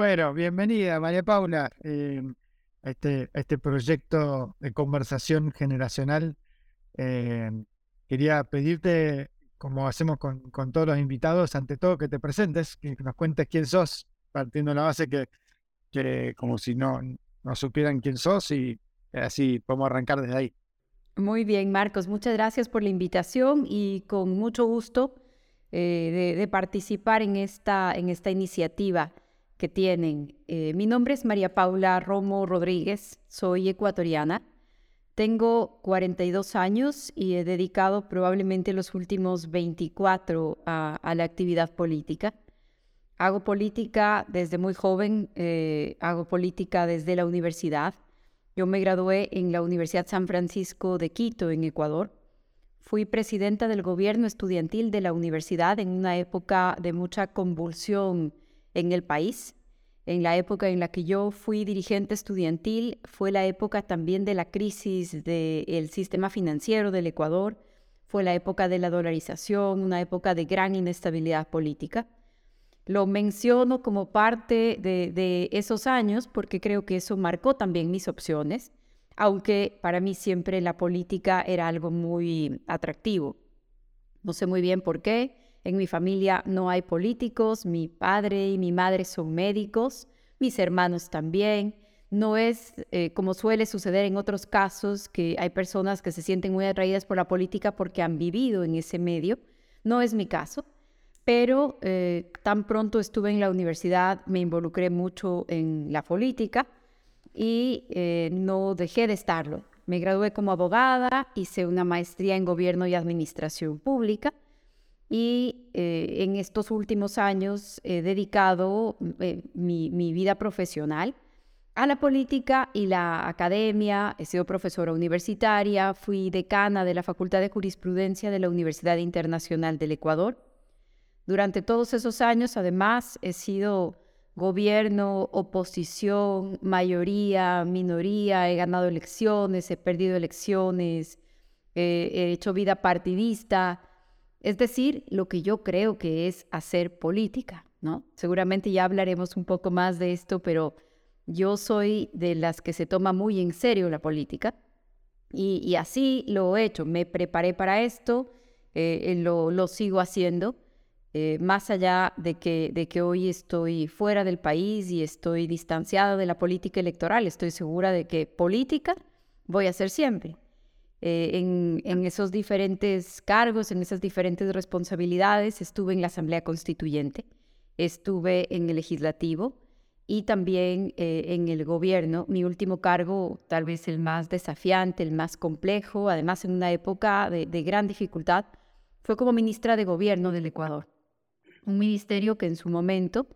Bueno, bienvenida María Paula eh, a, este, este proyecto de conversación generacional. Eh, quería pedirte, como hacemos con, con, todos los invitados, ante todo que te presentes, que nos cuentes quién sos, partiendo de la base que, que como si no, no supieran quién sos y así podemos arrancar desde ahí. Muy bien, Marcos, muchas gracias por la invitación y con mucho gusto eh, de, participar en esta, en esta iniciativa que tienen. Eh, mi nombre es María Paula Romo Rodríguez, soy ecuatoriana, tengo 42 años y he dedicado probablemente los últimos 24 a, la actividad política. Hago política desde muy joven, eh, hago política desde la universidad. Yo me gradué en la Universidad San Francisco de Quito, en Ecuador. Fui presidenta del gobierno estudiantil de la universidad en una época de mucha convulsión en el país. En la época en la que yo fui dirigente estudiantil fue la época también de la crisis del sistema financiero del Ecuador, fue la época de la dolarización, una época de gran inestabilidad política. Lo menciono como parte de, de esos años porque creo que eso marcó también mis opciones, aunque para mí siempre la política era algo muy atractivo. No sé muy bien por qué, en mi familia no hay políticos, mi padre y mi madre son médicos, mis hermanos también. No es eh, como suele suceder en otros casos, que hay personas que se sienten muy atraídas por la política porque han vivido en ese medio. No es mi caso, pero eh, tan pronto estuve en la universidad me involucré mucho en la política y eh, no dejé de estarlo. Me gradué como abogada, hice una maestría en gobierno y administración pública y eh, en estos últimos años he dedicado eh, mi, vida profesional a la política y la academia. He sido profesora universitaria, fui decana de la Facultad de Jurisprudencia de la Universidad Internacional del Ecuador. Durante todos esos años, además, he sido gobierno, oposición, mayoría, minoría, he ganado elecciones, he perdido elecciones, he hecho vida partidista es decir, lo que yo creo que es hacer política, ¿no? Seguramente ya hablaremos un poco más de esto, pero yo soy de las que se toma muy en serio la política y, así lo he hecho. Me preparé para esto, eh, lo, sigo haciendo, eh, más allá de que, de que hoy estoy fuera del país y estoy distanciada de la política electoral. Estoy segura de que política voy a hacer siempre. Eh, en, esos diferentes cargos, en esas diferentes responsabilidades. Estuve en la Asamblea Constituyente, estuve en el Legislativo y también eh, en el gobierno. Mi último cargo, tal vez el más desafiante, el más complejo, además en una época de, gran dificultad, fue como ministra de Gobierno del Ecuador. Un ministerio que en su momento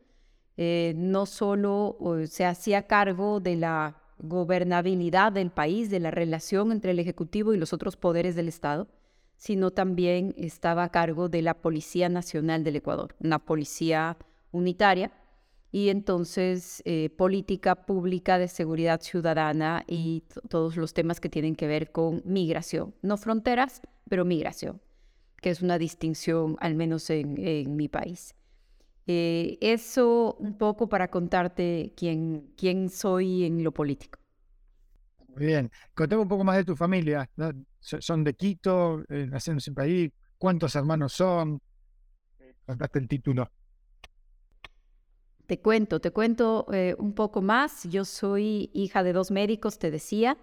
eh, no solo se hacía cargo de la gobernabilidad del país, de la relación entre el Ejecutivo y los otros poderes del Estado, sino también estaba a cargo de la Policía Nacional del Ecuador, una policía unitaria, y entonces eh, política pública de seguridad ciudadana y todos los temas que tienen que ver con migración, no fronteras, pero migración, que es una distinción al menos en, mi país. Eh, eso un poco para contarte quién, quién soy en lo político. Muy bien. Contame un poco más de tu familia. ¿Son de Quito? Eh, ¿Nacieron siempre ahí? ¿Cuántos hermanos son? Eh, contaste el título. Te cuento, te cuento eh, un poco más. Yo soy hija de dos médicos, te decía.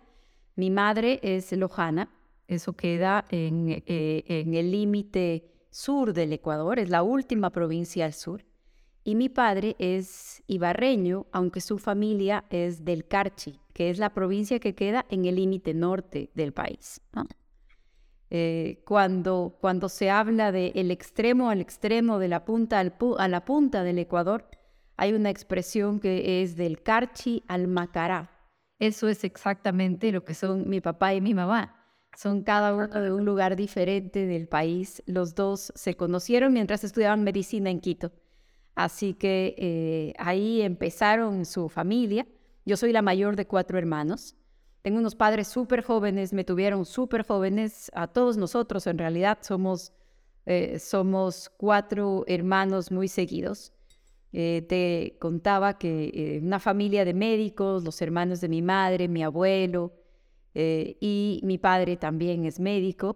Mi madre es Lojana, eso queda en, en el límite sur del Ecuador, es la última provincia al sur. Y mi padre es ibarreño, aunque su familia es del Carchi, que es la provincia que queda en el límite norte del país. Eh, cuando, cuando se habla de el extremo al extremo, de la punta al a la punta del Ecuador, hay una expresión que es del Carchi al Macará. Eso es exactamente lo que son mi papá y mi mamá. Son cada uno de un lugar diferente del país. Los dos se conocieron mientras estudiaban medicina en Quito. Así que eh, ahí empezaron su familia. Yo soy la mayor de cuatro hermanos. Tengo unos padres súper jóvenes, me tuvieron súper jóvenes. A todos nosotros en realidad somos, eh, somos cuatro hermanos muy seguidos. Eh, te contaba que eh, una familia de médicos, los hermanos de mi madre, mi abuelo y mi padre también es médico.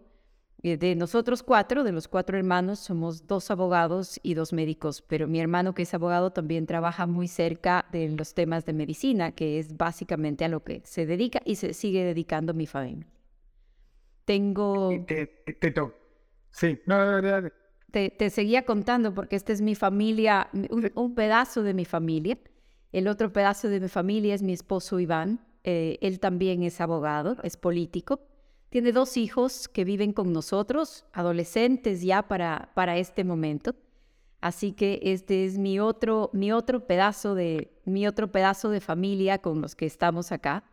De nosotros cuatro, de los cuatro hermanos, somos dos abogados y dos médicos, pero mi hermano que es abogado también trabaja muy cerca de los temas de medicina, que es básicamente a lo que se dedica y se sigue dedicando mi familia. Tengo... Sí, no, no, no, te, seguía contando porque esta es mi familia, un, pedazo de mi familia. El otro pedazo de mi familia es mi esposo Iván. Eh, él también es abogado, es político. Tiene dos hijos que viven con nosotros, adolescentes ya para, para este momento. Así que este es mi otro, mi otro pedazo de mi otro pedazo de familia con los que estamos acá,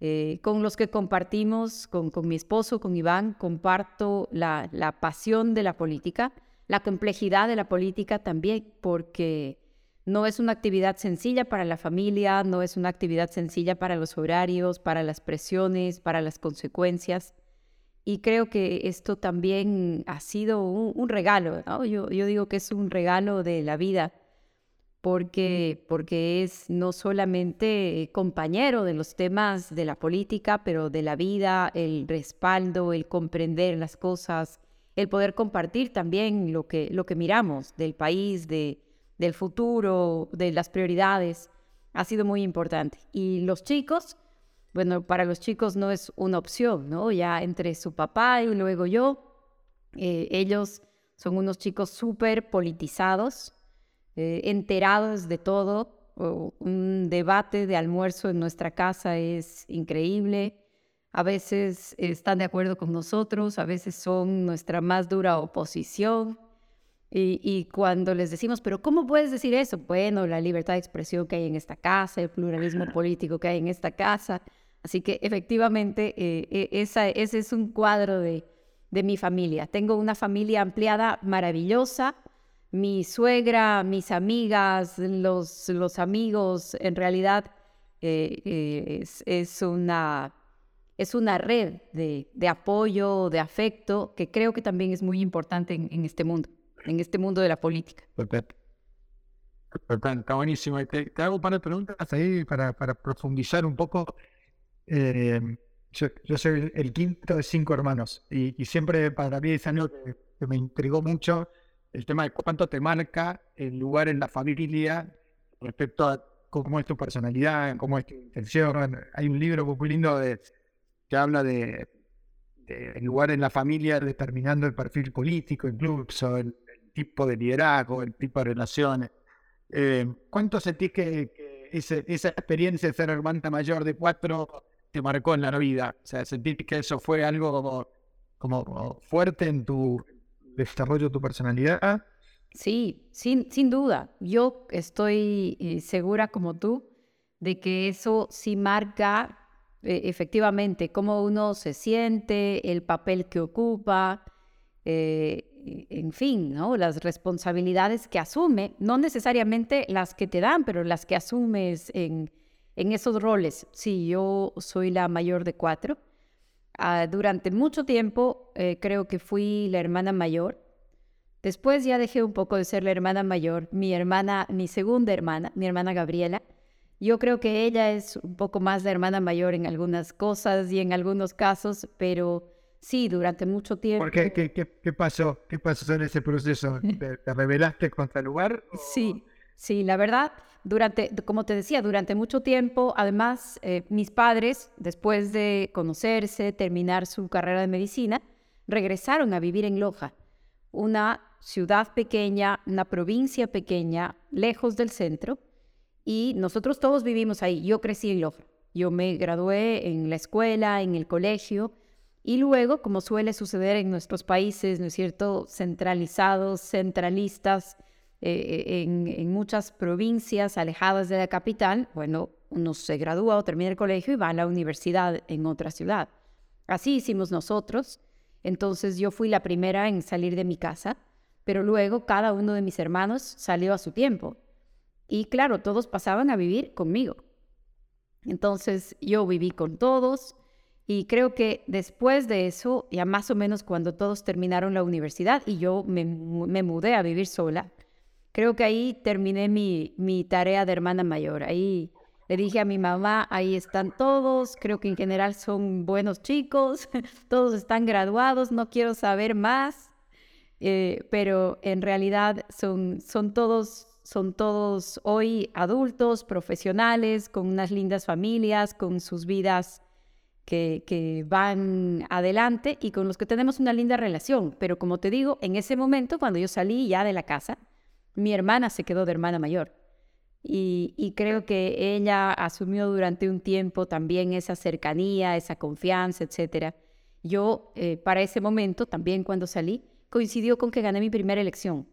eh, con los que compartimos, con, con, mi esposo, con Iván, comparto la, la pasión de la política la complejidad de la política también, porque no es una actividad sencilla para la familia, no es una actividad sencilla para los horarios, para las presiones, para las consecuencias. Y creo que esto también ha sido un, regalo, yo, yo, digo que es un regalo de la vida, porque, porque es no solamente compañero de los temas de la política, pero de la vida, el respaldo, el comprender las cosas, el poder compartir también lo que, lo que miramos del país, de, del futuro, de las prioridades, ha sido muy importante. Y los chicos, bueno, para los chicos no es una opción, ¿no? Ya entre su papá y luego yo, eh, ellos son unos chicos súper politizados, eh, enterados de todo. un debate de almuerzo en nuestra casa es increíble a veces están de acuerdo con nosotros, a veces son nuestra más dura oposición. Y, cuando les decimos, pero ¿cómo puedes decir eso? Bueno, la libertad de expresión que hay en esta casa, el pluralismo político que hay en esta casa. Así que efectivamente, eh, e, esa, ese es un cuadro de, de mi familia. Tengo una familia ampliada, maravillosa. Mi suegra, mis amigas, los, los amigos, en realidad eh, eh, es, es una es una red de, apoyo, de afecto, que creo que también es muy importante en, este mundo, en este mundo de la política. Perfecto. Está buenísimo. Te, hago un par de preguntas ahí para, profundizar un poco. Eh, yo, soy el quinto de cinco hermanos y, siempre para mí es algo que, me intrigó mucho el tema de cuánto te marca el lugar en la familia respecto a cómo es tu personalidad, cómo es tu intención. Hay un libro muy lindo de que habla de, el lugar en la familia determinando el perfil político, incluso el, tipo de liderazgo, el tipo de relaciones. Eh, ¿Cuánto sentís que, esa experiencia de ser hermana mayor de cuatro te marcó en la vida? O sea, ¿sentís que eso fue algo como, fuerte en tu desarrollo de tu personalidad? Sí, sin, sin duda. Yo estoy eh, segura como tú de que eso sí marca e, efectivamente, cómo uno se siente, el papel que ocupa, eh, en fin, ¿no? las responsabilidades que asume, no necesariamente las que te dan, pero las que asumes en, esos roles. Sí, yo soy la mayor de cuatro. Ah, durante mucho tiempo eh, creo que fui la hermana mayor. Después ya dejé un poco de ser la hermana mayor. Mi hermana, mi segunda hermana, mi hermana Gabriela, yo creo que ella es un poco más de hermana mayor en algunas cosas y en algunos casos, pero sí, durante mucho tiempo. ¿Por qué? ¿Qué, pasó? ¿Qué pasó en ese proceso? ¿Te, revelaste contra el lugar? Sí, sí, la verdad, durante, como te decía, durante mucho tiempo, además, eh, mis padres, después de conocerse, terminar su carrera de medicina, regresaron a vivir en Loja, una ciudad pequeña, una provincia pequeña, lejos del centro y nosotros todos vivimos ahí. Yo crecí en Loja. Yo me gradué en la escuela, en el colegio y luego, como suele suceder en nuestros países, ¿no es cierto?, centralizados, centralistas, eh, en, muchas provincias alejadas de la capital, bueno, uno se gradúa o termina el colegio y va a la universidad en otra ciudad. Así hicimos nosotros. Entonces yo fui la primera en salir de mi casa, pero luego cada uno de mis hermanos salió a su tiempo. Y claro, todos pasaban a vivir conmigo. Entonces yo viví con todos y creo que después de eso, ya más o menos cuando todos terminaron la universidad y yo me, mudé a vivir sola, creo que ahí terminé mi, tarea de hermana mayor. Ahí le dije a mi mamá, ahí están todos, creo que en general son buenos chicos, todos están graduados, no quiero saber más, eh, pero en realidad son, todos, son todos hoy adultos, profesionales, con unas lindas familias, con sus vidas que, que, van adelante y con los que tenemos una linda relación. Pero como te digo, en ese momento, cuando yo salí ya de la casa, mi hermana se quedó de hermana mayor. Y, creo que ella asumió durante un tiempo también esa cercanía, esa confianza, etc. Yo, eh, para ese momento, también cuando salí, coincidió con que gané mi primera elección.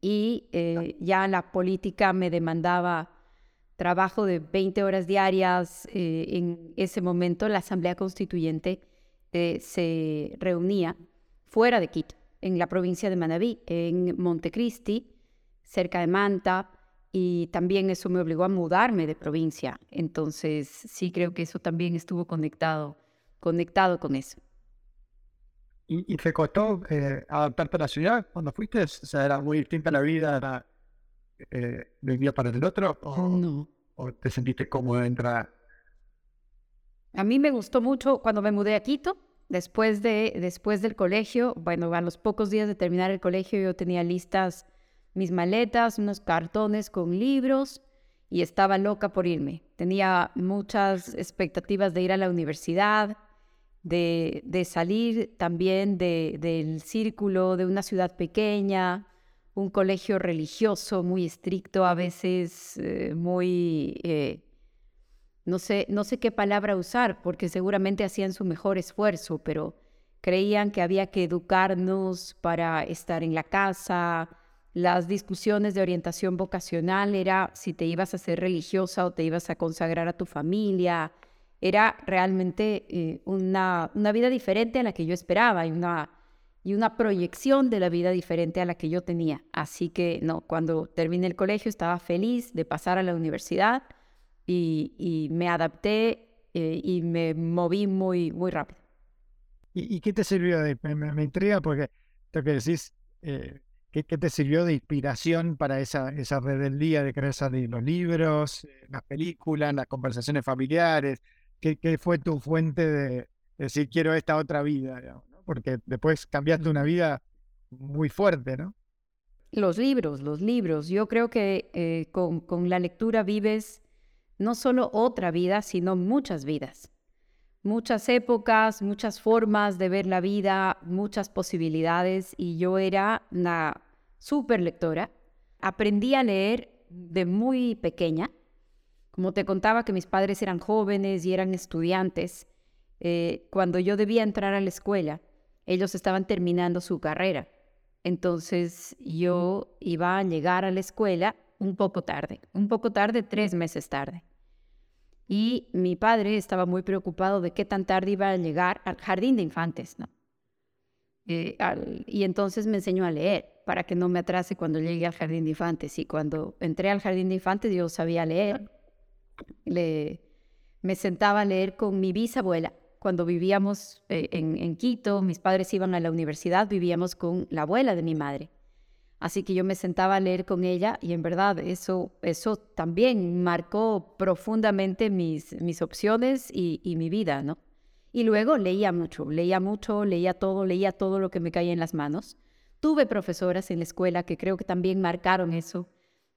Y eh, ya la política me demandaba trabajo de 20 horas diarias. Eh, en ese momento la Asamblea Constituyente se reunía fuera de Quito, en la provincia de Manabí, en Montecristi, cerca de Manta y también eso me obligó a mudarme de provincia. Entonces, sí creo que eso también estuvo conectado, conectado con eso. ¿Y, te costó eh, adaptarte a la ciudad cuando fuiste? O sea, ¿era muy distinta la vida era, eh, de un día para el otro? ¿O, no. ¿O te sentiste cómodo entrar? A mí me gustó mucho cuando me mudé a Quito. Después, de, después del colegio, bueno, a los pocos días de terminar el colegio yo tenía listas mis maletas, unos cartones con libros y estaba loca por irme. Tenía muchas expectativas de ir a la universidad, de, de salir también de, del círculo de una ciudad pequeña, un colegio religioso muy estricto, a veces eh, muy... Eh, no sé, no sé qué palabra usar, porque seguramente hacían su mejor esfuerzo, pero creían que había que educarnos para estar en la casa, las discusiones de orientación vocacional era si te ibas a ser religiosa o te ibas a consagrar a tu familia. Era realmente eh, una, una, vida diferente a la que yo esperaba y una, y una proyección de la vida diferente a la que yo tenía. Así que no, cuando terminé el colegio estaba feliz de pasar a la universidad y, me adapté eh, y me moví muy, muy rápido. ¿Y, qué te sirvió? De, me, intriga porque lo que. Eh, ¿Qué, te sirvió de inspiración para esa, esa rebeldía de querer salir? ¿Los libros, eh, las películas, las conversaciones familiares? ¿Qué, qué fue tu fuente de, decir quiero esta otra vida? Porque después cambiaste una vida muy fuerte, ¿no? Los libros, los libros. Yo creo que eh, con, la lectura vives no solo otra vida, sino muchas vidas muchas épocas, muchas formas de ver la vida, muchas posibilidades y yo era una súper lectora. Aprendí a leer de muy pequeña. Como te contaba que mis padres eran jóvenes y eran estudiantes, eh, cuando yo debía entrar a la escuela, ellos estaban terminando su carrera. Entonces yo iba a llegar a la escuela un poco tarde, un poco tarde, tres meses tarde y mi padre estaba muy preocupado de qué tan tarde iba a llegar al jardín de infantes, ¿no? Eh, y entonces me enseñó a leer para que no me atrase cuando llegue al jardín de infantes. Y cuando entré al jardín de infantes yo sabía leer. Le, me sentaba a leer con mi bisabuela. Cuando vivíamos eh, en, Quito, mis padres iban a la universidad, vivíamos con la abuela de mi madre. Así que yo me sentaba a leer con ella y en verdad eso, eso también marcó profundamente mis, mis opciones y, y mi vida, ¿no? Y luego leía mucho, leía mucho, leía todo, leía todo lo que me caía en las manos. Tuve profesoras en la escuela que creo que también marcaron eso,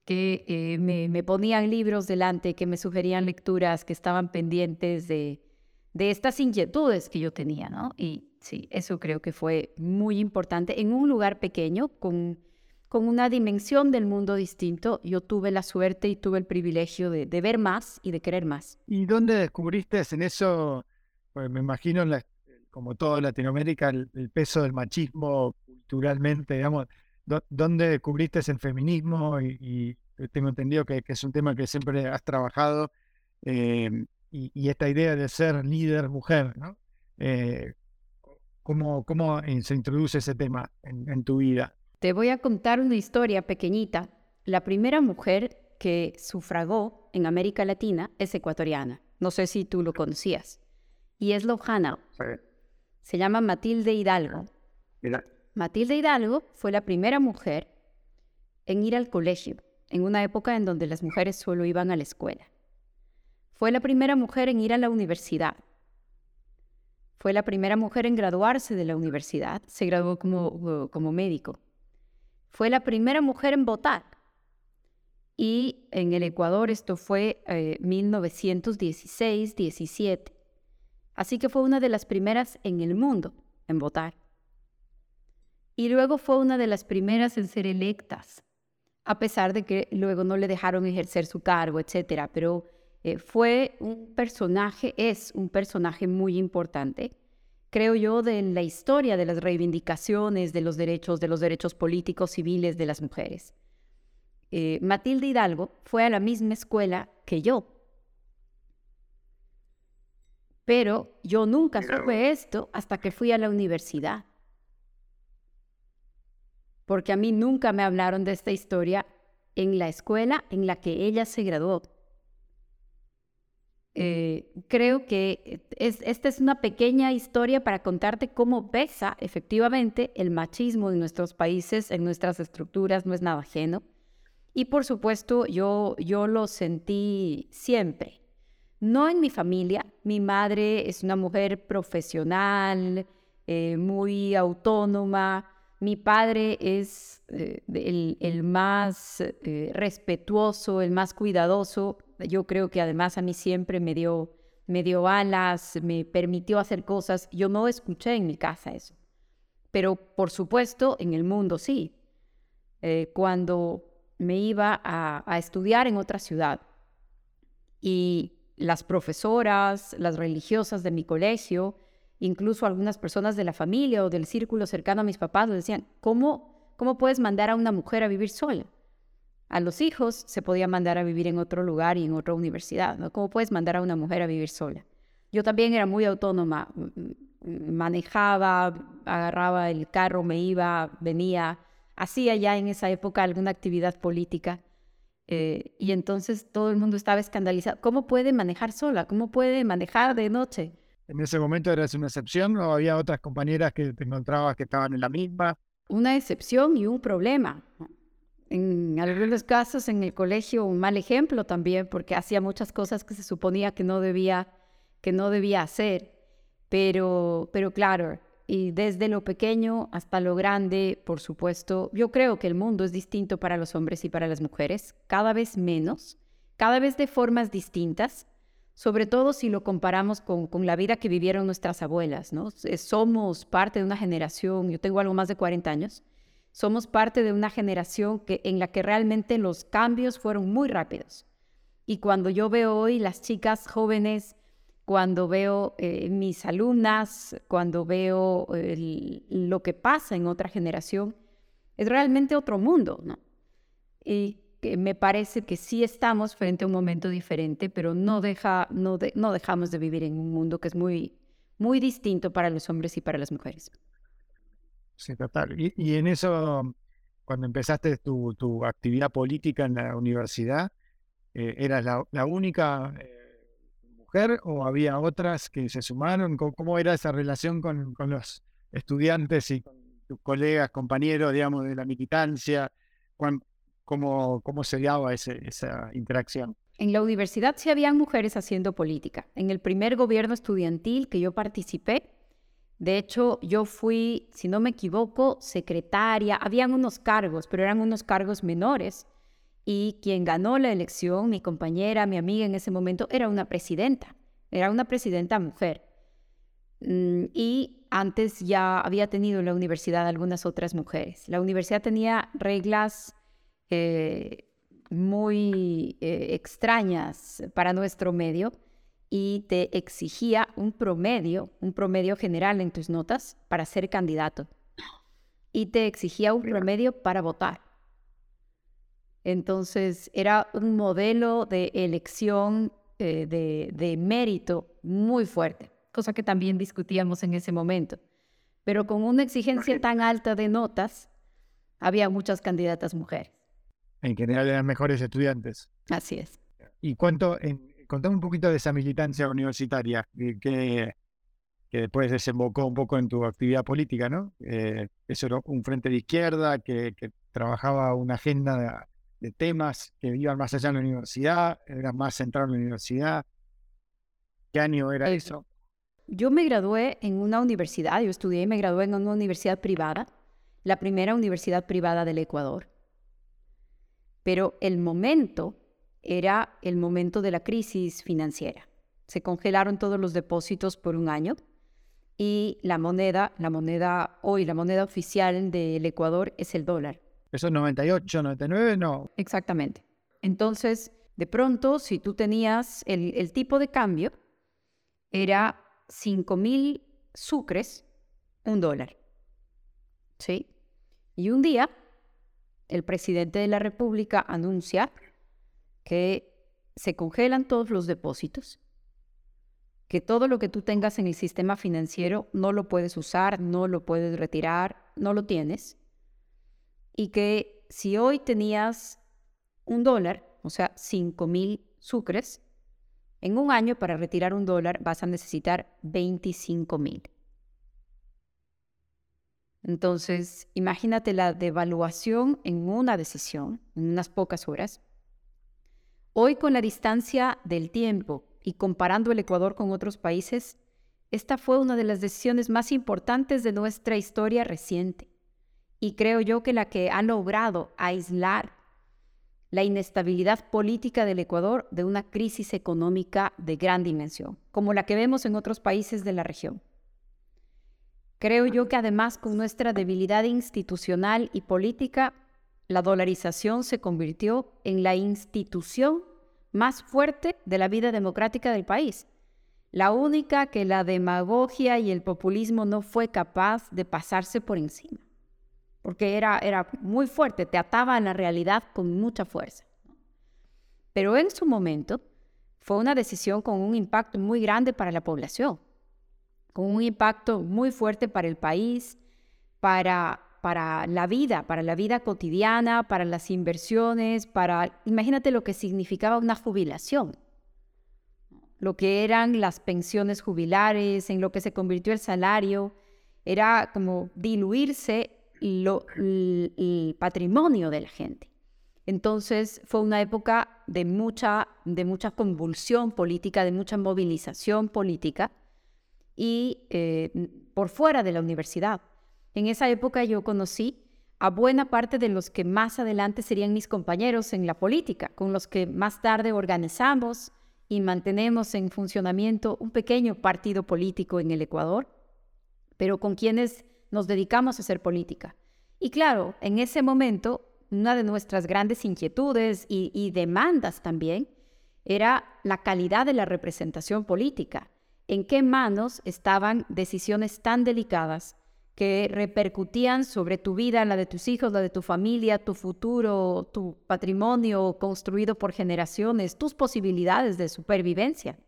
que eh, me, me, ponían libros delante, que me sugerían lecturas, que estaban pendientes de, de estas inquietudes que yo tenía, ¿no? Y sí, eso creo que fue muy importante en un lugar pequeño con con una dimensión del mundo distinto, yo tuve la suerte y tuve el privilegio de, ver más y de querer más. ¿Y dónde descubriste en eso, pues me imagino, como todo Latinoamérica, el, peso del machismo culturalmente, digamos, ¿dónde descubriste el feminismo? Y, tengo entendido que, es un tema que siempre has trabajado, eh, y, esta idea de ser líder mujer, ¿no? Eh, ¿cómo, ¿Cómo se introduce ese tema en tu vida? Te voy a contar una historia pequeñita. La primera mujer que sufragó en América Latina es ecuatoriana. No sé si tú lo conocías. Y es Lojana. Se llama Matilde Hidalgo. Matilde Hidalgo fue la primera mujer en ir al colegio, en una época en donde las mujeres solo iban a la escuela. Fue la primera mujer en ir a la universidad. Fue la primera mujer en graduarse de la universidad. Se graduó como, como médico. Fue la primera mujer en votar. Y en el Ecuador esto fue 1916-17. Eh, Así que fue una de las primeras en el mundo en votar. Y luego fue una de las primeras en ser electas, a pesar de que luego no le dejaron ejercer su cargo, etcétera. Pero eh, fue un personaje, es un personaje muy importante, creo yo, de la historia de las reivindicaciones de los derechos, de los derechos políticos civiles de las mujeres. Eh, Matilde Hidalgo fue a la misma escuela que yo. Pero yo nunca supe esto hasta que fui a la universidad. Porque a mí nunca me hablaron de esta historia en la escuela en la que ella se graduó. Eh, creo que esta es una pequeña historia para contarte cómo pesa efectivamente el machismo en nuestros países, en nuestras estructuras, no es nada ajeno. Y por supuesto, yo, yo lo sentí siempre. No en mi familia, mi madre es una mujer profesional, eh, muy autónoma, mi padre es eh, el, más eh, respetuoso, el más cuidadoso. Yo creo que además a mí siempre me dio, me dio alas, me permitió hacer cosas. Yo no escuché en mi casa eso. Pero por supuesto, en el mundo sí. cuando me iba a, estudiar en otra ciudad. Y las profesoras, las religiosas de mi colegio, incluso algunas personas de la familia o del círculo cercano a mis papás, me decían, ¿cómo, ¿cómo puedes mandar a una mujer a vivir sola? A los hijos se podía mandar a vivir en otro lugar y en otra universidad, ¿no? ¿Cómo puedes mandar a una mujer a vivir sola? Yo también era muy autónoma, manejaba, agarraba el carro, me iba, venía, hacía ya en esa época alguna actividad política. Eh, y entonces todo el mundo estaba escandalizado. ¿Cómo puede manejar sola? ¿Cómo puede manejar de noche? ¿En ese momento eras una excepción o había otras compañeras que te encontrabas que estaban en la misma? Una excepción y un problema. En algunos casos en el colegio un mal ejemplo también porque hacía muchas cosas que se suponía que no debía, que no debía hacer. Pero, pero claro, y desde lo pequeño hasta lo grande, por supuesto, yo creo que el mundo es distinto para los hombres y para las mujeres, cada vez menos, cada vez de formas distintas, sobre todo si lo comparamos con, la vida que vivieron nuestras abuelas, ¿no? Somos parte de una generación, yo tengo algo más de 40 años, somos parte de una generación que, en la que realmente los cambios fueron muy rápidos. Y cuando yo veo hoy las chicas jóvenes cuando veo eh, mis alumnas, cuando veo lo que pasa en otra generación, es realmente otro mundo, ¿no? Y me parece que sí estamos frente a un momento diferente, pero no, deja, no, no dejamos de vivir en un mundo que es muy, muy distinto para los hombres y para las mujeres. Sí, total. Y, en eso, cuando empezaste tu, tu, actividad política en la universidad, eh, ¿eras la, única... Eh, o había otras que se sumaron? ¿Cómo, era esa relación con, los estudiantes y con tus colegas, compañeros, digamos, de la militancia? ¿Cómo, cómo se daba esa interacción? En la universidad sí habían mujeres haciendo política. En el primer gobierno estudiantil que yo participé, de hecho, yo fui, si no me equivoco, secretaria. Habían unos cargos, pero eran unos cargos menores y quien ganó la elección, mi compañera, mi amiga en ese momento, era una presidenta, era una presidenta mujer. Mm, y antes ya había tenido en la universidad algunas otras mujeres. La universidad tenía reglas eh, muy eh, extrañas para nuestro medio y te exigía un promedio, un promedio general en tus notas para ser candidato. Y te exigía un promedio para votar. Entonces era un modelo de elección eh, de, mérito muy fuerte, cosa que también discutíamos en ese momento. Pero con una exigencia tan alta de notas, había muchas candidatas mujeres. En general eran mejores estudiantes. Así es. ¿Y cuánto, en, contame un poquito de esa militancia universitaria? ¿Qué, que después desembocó un poco en tu actividad política, ¿no? Eh, eso era un frente de izquierda que, trabajaba una agenda de, temas que iban más allá de la universidad, era más centrado en la universidad. ¿Qué año era eso? Yo me gradué en una universidad, yo estudié y me gradué en una universidad privada, la primera universidad privada del Ecuador. Pero el momento era el momento de la crisis financiera. Se congelaron todos los depósitos por un año y la moneda, la moneda hoy, la moneda oficial del Ecuador es el dólar. Eso es 98, 99, no. Exactamente. Entonces, de pronto, si tú tenías el, el tipo de cambio, era 5 mil sucres, un dólar. ¿Sí? Y un día, el presidente de la República anuncia que se congelan todos los depósitos, que todo lo que tú tengas en el sistema financiero no lo puedes usar, no lo puedes retirar, no lo tienes, y que si hoy tenías un dólar, o sea, 5 mil sucres, en un año para retirar un dólar vas a necesitar 25 mil. Entonces, imagínate la devaluación en una decisión, en unas pocas horas. Hoy con la distancia del tiempo y comparando el Ecuador con otros países, esta fue una de las decisiones más importantes de nuestra historia reciente. Y creo yo que la que ha logrado aislar la inestabilidad política del Ecuador de una crisis económica de gran dimensión, como la que vemos en otros países de la región. Creo yo que además con nuestra debilidad institucional y política, la dolarización se convirtió en la institución más fuerte de la vida democrática del país. La única que la demagogia y el populismo no fue capaz de pasarse por encima. Porque era, era muy fuerte, te ataba a la realidad con mucha fuerza. Pero en su momento fue una decisión con un impacto muy grande para la población con un impacto muy fuerte para el país, para, para la vida, para la vida cotidiana, para las inversiones, para, imagínate lo que significaba una jubilación, lo que eran las pensiones jubilares, en lo que se convirtió el salario, era como diluirse el patrimonio de la gente. Entonces fue una época de mucha, de mucha convulsión política, de mucha movilización política, y eh, por fuera de la universidad. En esa época yo conocí a buena parte de los que más adelante serían mis compañeros en la política, con los que más tarde organizamos y mantenemos en funcionamiento un pequeño partido político en el Ecuador, pero con quienes nos dedicamos a hacer política. Y claro, en ese momento, una de nuestras grandes inquietudes y, y demandas también era la calidad de la representación política en qué manos estaban decisiones tan delicadas que repercutían sobre tu vida, la de tus hijos, la de tu familia, tu futuro, tu patrimonio construido por generaciones, tus posibilidades de supervivencia.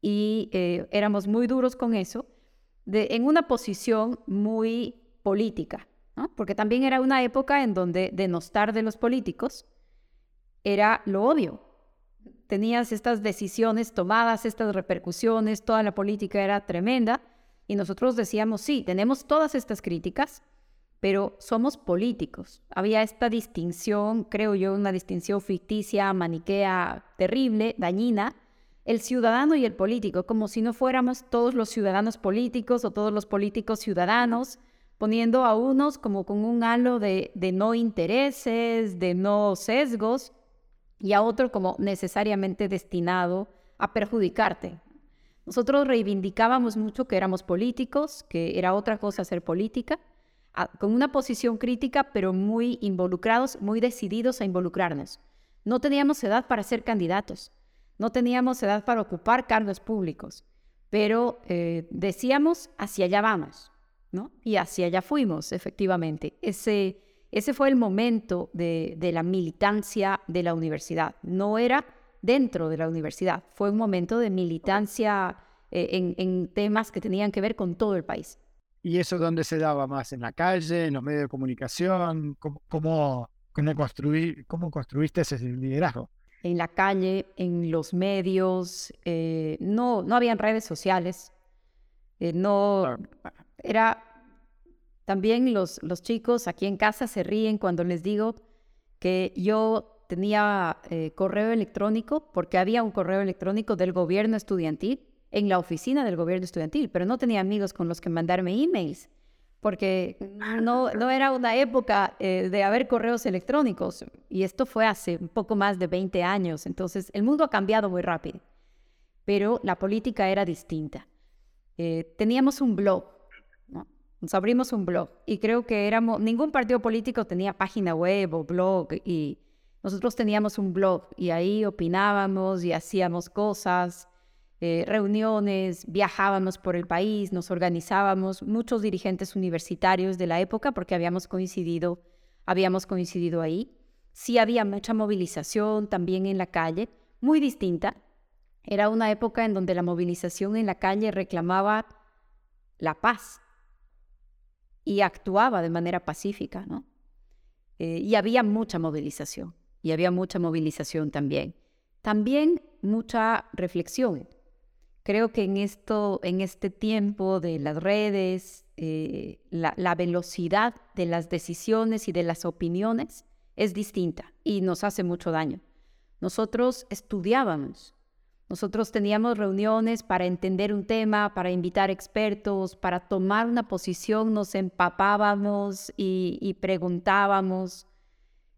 Y eh, éramos muy duros con eso, en una posición muy política, porque también era una época en donde denostar de los políticos era lo obvio, tenías estas decisiones tomadas, estas repercusiones, toda la política era tremenda y nosotros decíamos, sí, tenemos todas estas críticas, pero somos políticos. Había esta distinción, creo yo, una distinción ficticia, maniquea, terrible, dañina, el ciudadano y el político, como si no fuéramos todos los ciudadanos políticos o todos los políticos ciudadanos, poniendo a unos como con un halo de, de no intereses, de no sesgos, y a otro como necesariamente destinado a perjudicarte. Nosotros reivindicábamos mucho que éramos políticos, que era otra cosa ser política, con una posición crítica, pero muy involucrados, muy decididos a involucrarnos. No teníamos edad para ser candidatos, no teníamos edad para ocupar cargos públicos, pero eh, decíamos, hacia allá vamos, ¿no? Y hacia allá fuimos, efectivamente. Ese, ese fue el momento de, la militancia de la universidad. No era dentro de la universidad, fue un momento de militancia eh, en, temas que tenían que ver con todo el país. ¿Y eso dónde se daba más? ¿En la calle, en los medios de comunicación? ¿Cómo, cómo, cómo construiste ese liderazgo? En la calle, en los medios, eh, no, no habían redes sociales. Eh, no, era, también los, los chicos aquí en casa se ríen cuando les digo que yo tenía eh, correo electrónico, porque había un correo electrónico del gobierno estudiantil en la oficina del gobierno estudiantil, pero no tenía amigos con los que mandarme emails, porque no, no era una época eh, de haber correos electrónicos, y esto fue hace un poco más de 20 años, entonces el mundo ha cambiado muy rápido, pero la política era distinta. Eh, teníamos un blog, nos abrimos un blog, y creo que éramos, ningún partido político tenía página web o blog, y nosotros teníamos un blog, y ahí opinábamos y hacíamos cosas, eh, reuniones, viajábamos por el país, nos organizábamos, muchos dirigentes universitarios de la época, porque habíamos coincidido, habíamos coincidido ahí. Sí había mucha movilización también en la calle, muy distinta. Era una época en donde la movilización en la calle reclamaba la paz y actuaba de manera pacífica, ¿no? Eh, y había mucha movilización, y había mucha movilización también. También mucha reflexión, Creo que en, esto, en este tiempo de las redes, eh, la, velocidad de las decisiones y de las opiniones es distinta y nos hace mucho daño. Nosotros estudiábamos, nosotros teníamos reuniones para entender un tema, para invitar expertos, para tomar una posición, nos empapábamos y, y preguntábamos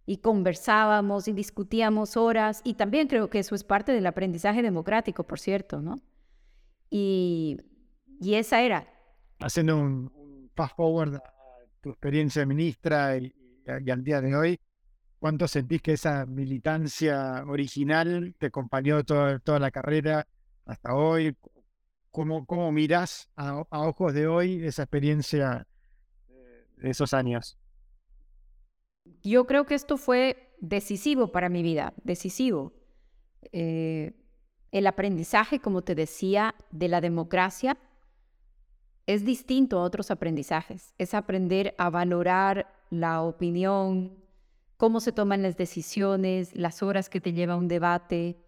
y conversábamos y discutíamos horas y también creo que eso es parte del aprendizaje democrático, por cierto, ¿no? Y, esa era. Haciendo un, fast forward a tu experiencia de ministra y, al día de hoy, ¿cuánto sentís que esa militancia original te acompañó toda, toda la carrera hasta hoy? ¿Cómo, cómo mirás a, ojos de hoy esa experiencia de esos años? Yo creo que esto fue decisivo para mi vida, decisivo. Eh, el aprendizaje, como te decía, de la democracia es distinto a otros aprendizajes. Es aprender a valorar la opinión, cómo se toman las decisiones, las horas que te lleva un debate,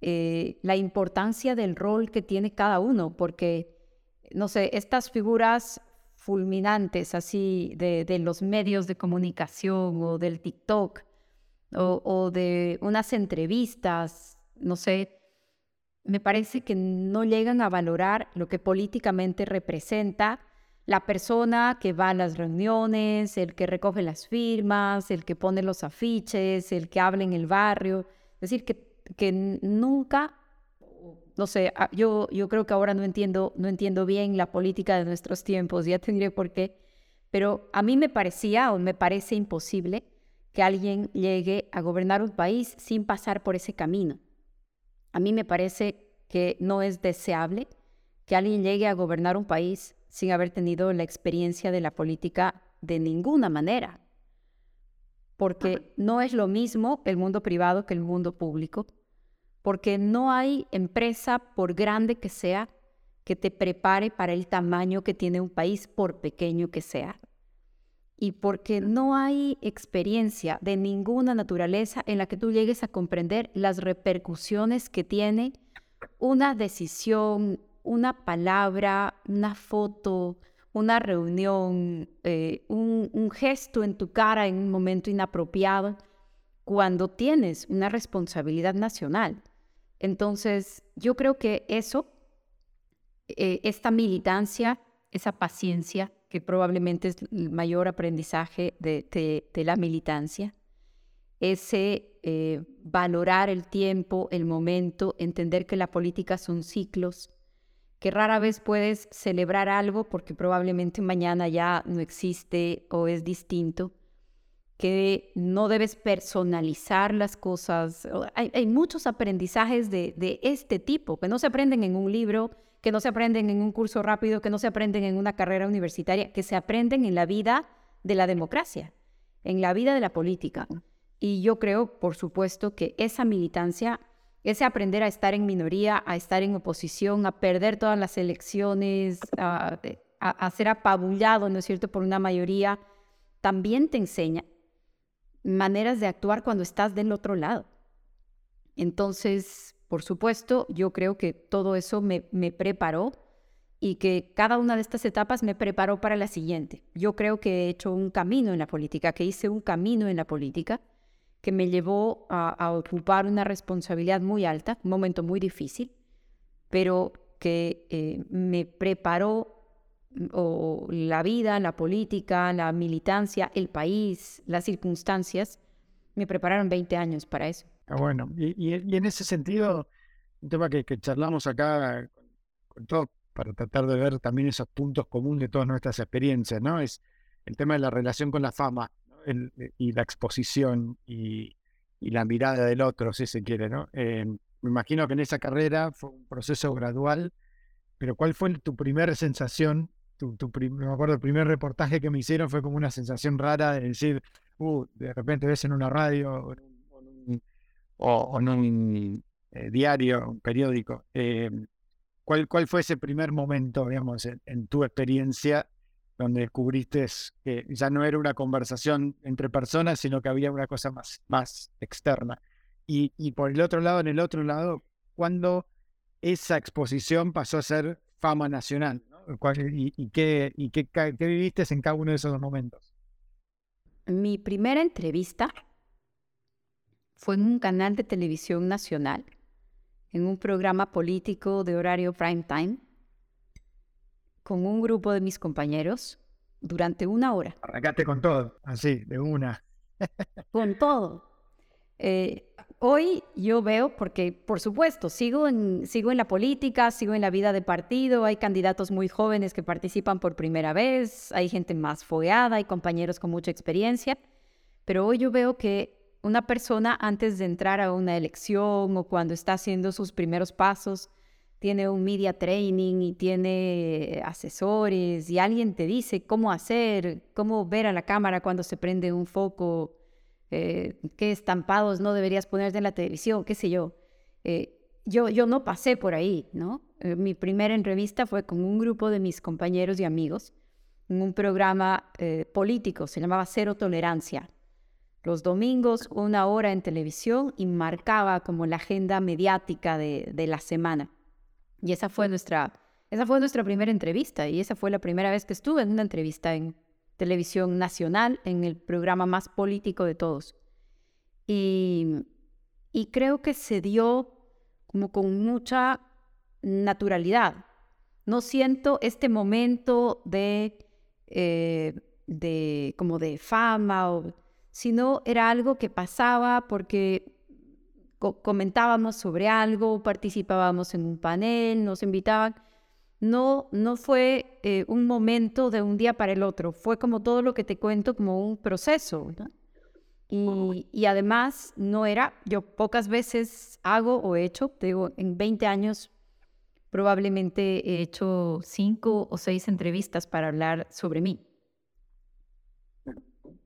eh, la importancia del rol que tiene cada uno, porque, no sé, estas figuras fulminantes así de, los medios de comunicación o del TikTok o, o de unas entrevistas, no sé, me parece que no llegan a valorar lo que políticamente representa la persona que va a las reuniones, el que recoge las firmas, el que pone los afiches, el que habla en el barrio. Es decir, que, que nunca, no sé, ah, yo, yo creo que ahora no entiendo, no entiendo bien la política de nuestros tiempos, ya tendré por qué, pero a mí me parecía o me parece imposible que alguien llegue a gobernar un país sin pasar por ese camino. A mí me parece que no es deseable que alguien llegue a gobernar un país sin haber tenido la experiencia de la política de ninguna manera. Porque no es lo mismo el mundo privado que el mundo público. Porque no hay empresa, por grande que sea, que te prepare para el tamaño que tiene un país, por pequeño que sea y porque no hay experiencia de ninguna naturaleza en la que tú llegues a comprender las repercusiones que tiene una decisión, una palabra, una foto, una reunión, eh, un, gesto en tu cara en un momento inapropiado, cuando tienes una responsabilidad nacional. Entonces, yo creo que eso, eh, esta militancia, esa paciencia, que probablemente es el mayor aprendizaje de, la militancia, ese eh, valorar el tiempo, el momento, entender que la política son ciclos, que rara vez puedes celebrar algo porque probablemente mañana ya no existe o es distinto, que no debes personalizar las cosas. Hay, muchos aprendizajes de, este tipo que no se aprenden en un libro, que no se aprenden en un curso rápido, que no se aprenden en una carrera universitaria, que se aprenden en la vida de la democracia, en la vida de la política. Y yo creo, por supuesto, que esa militancia, ese aprender a estar en minoría, a estar en oposición, a perder todas las elecciones, a, a ser apabullado, ¿no es cierto?, por una mayoría, también te enseña maneras de actuar cuando estás del otro lado. Entonces, por supuesto, yo creo que todo eso me, preparó y que cada una de estas etapas me preparó para la siguiente. Yo creo que he hecho un camino en la política, que hice un camino en la política que me llevó a, ocupar una responsabilidad muy alta, un momento muy difícil, pero que eh, me preparó o la vida, la política, la militancia, el país, las circunstancias, me prepararon 20 años para eso. Ah, bueno, y, en ese sentido, un tema que, charlamos acá con, todo, para tratar de ver también esos puntos comunes de todas nuestras experiencias, ¿no? Es el tema de la relación con la fama y la exposición y, la mirada del otro, si se quiere, ¿no? Eh, me imagino que en esa carrera fue un proceso gradual, pero ¿cuál fue tu primera sensación tu, me acuerdo el primer reportaje que me hicieron fue como una sensación rara de decir, uh, de repente ves en una radio o en un, eh, diario, un periódico. ¿cuál, ¿Cuál fue ese primer momento, digamos, en, tu experiencia donde descubriste que ya no era una conversación entre personas, sino que había una cosa más, más externa? Y, y por el otro lado, en el otro lado, ¿cuándo esa exposición pasó a ser fama nacional? y, qué, y qué, viviste en cada uno de esos momentos? Mi primera entrevista fue en un canal de televisión nacional, en un programa político de horario prime time, con un grupo de mis compañeros durante una hora. Arrancaste con todo, así, de una. con todo. Eh, hoy yo veo, porque por supuesto, sigo en, sigo en la política, sigo en la vida de partido, hay candidatos muy jóvenes que participan por primera vez, hay gente más fogueada, hay compañeros con mucha experiencia, pero hoy yo veo que una persona antes de entrar a una elección o cuando está haciendo sus primeros pasos, tiene un media training y tiene asesores y alguien te dice cómo hacer, cómo ver a la cámara cuando se prende un foco eh, qué estampados no deberías ponerte en la televisión, qué sé yo. Eh, yo, yo no pasé por ahí, ¿no? Eh, mi primera entrevista fue con un grupo de mis compañeros y amigos en un programa político, se llamaba Cero Tolerancia. Los domingos, una hora en televisión y marcaba como la agenda mediática de, de la semana. Y esa fue nuestra, esa fue nuestra primera entrevista y esa fue la primera vez que estuve en una entrevista en, televisión nacional, en el programa más político de todos. Y, creo que se dio como con mucha naturalidad. No siento este momento de, eh, de como de fama, o, sino era algo que pasaba porque comentábamos sobre algo, participábamos en un panel, nos invitaban no, no fue eh, un momento de un día para el otro, fue como todo lo que te cuento, como un proceso. Y, además no era, yo pocas veces hago o he hecho, digo, en 20 años probablemente he hecho cinco o seis entrevistas para hablar sobre mí.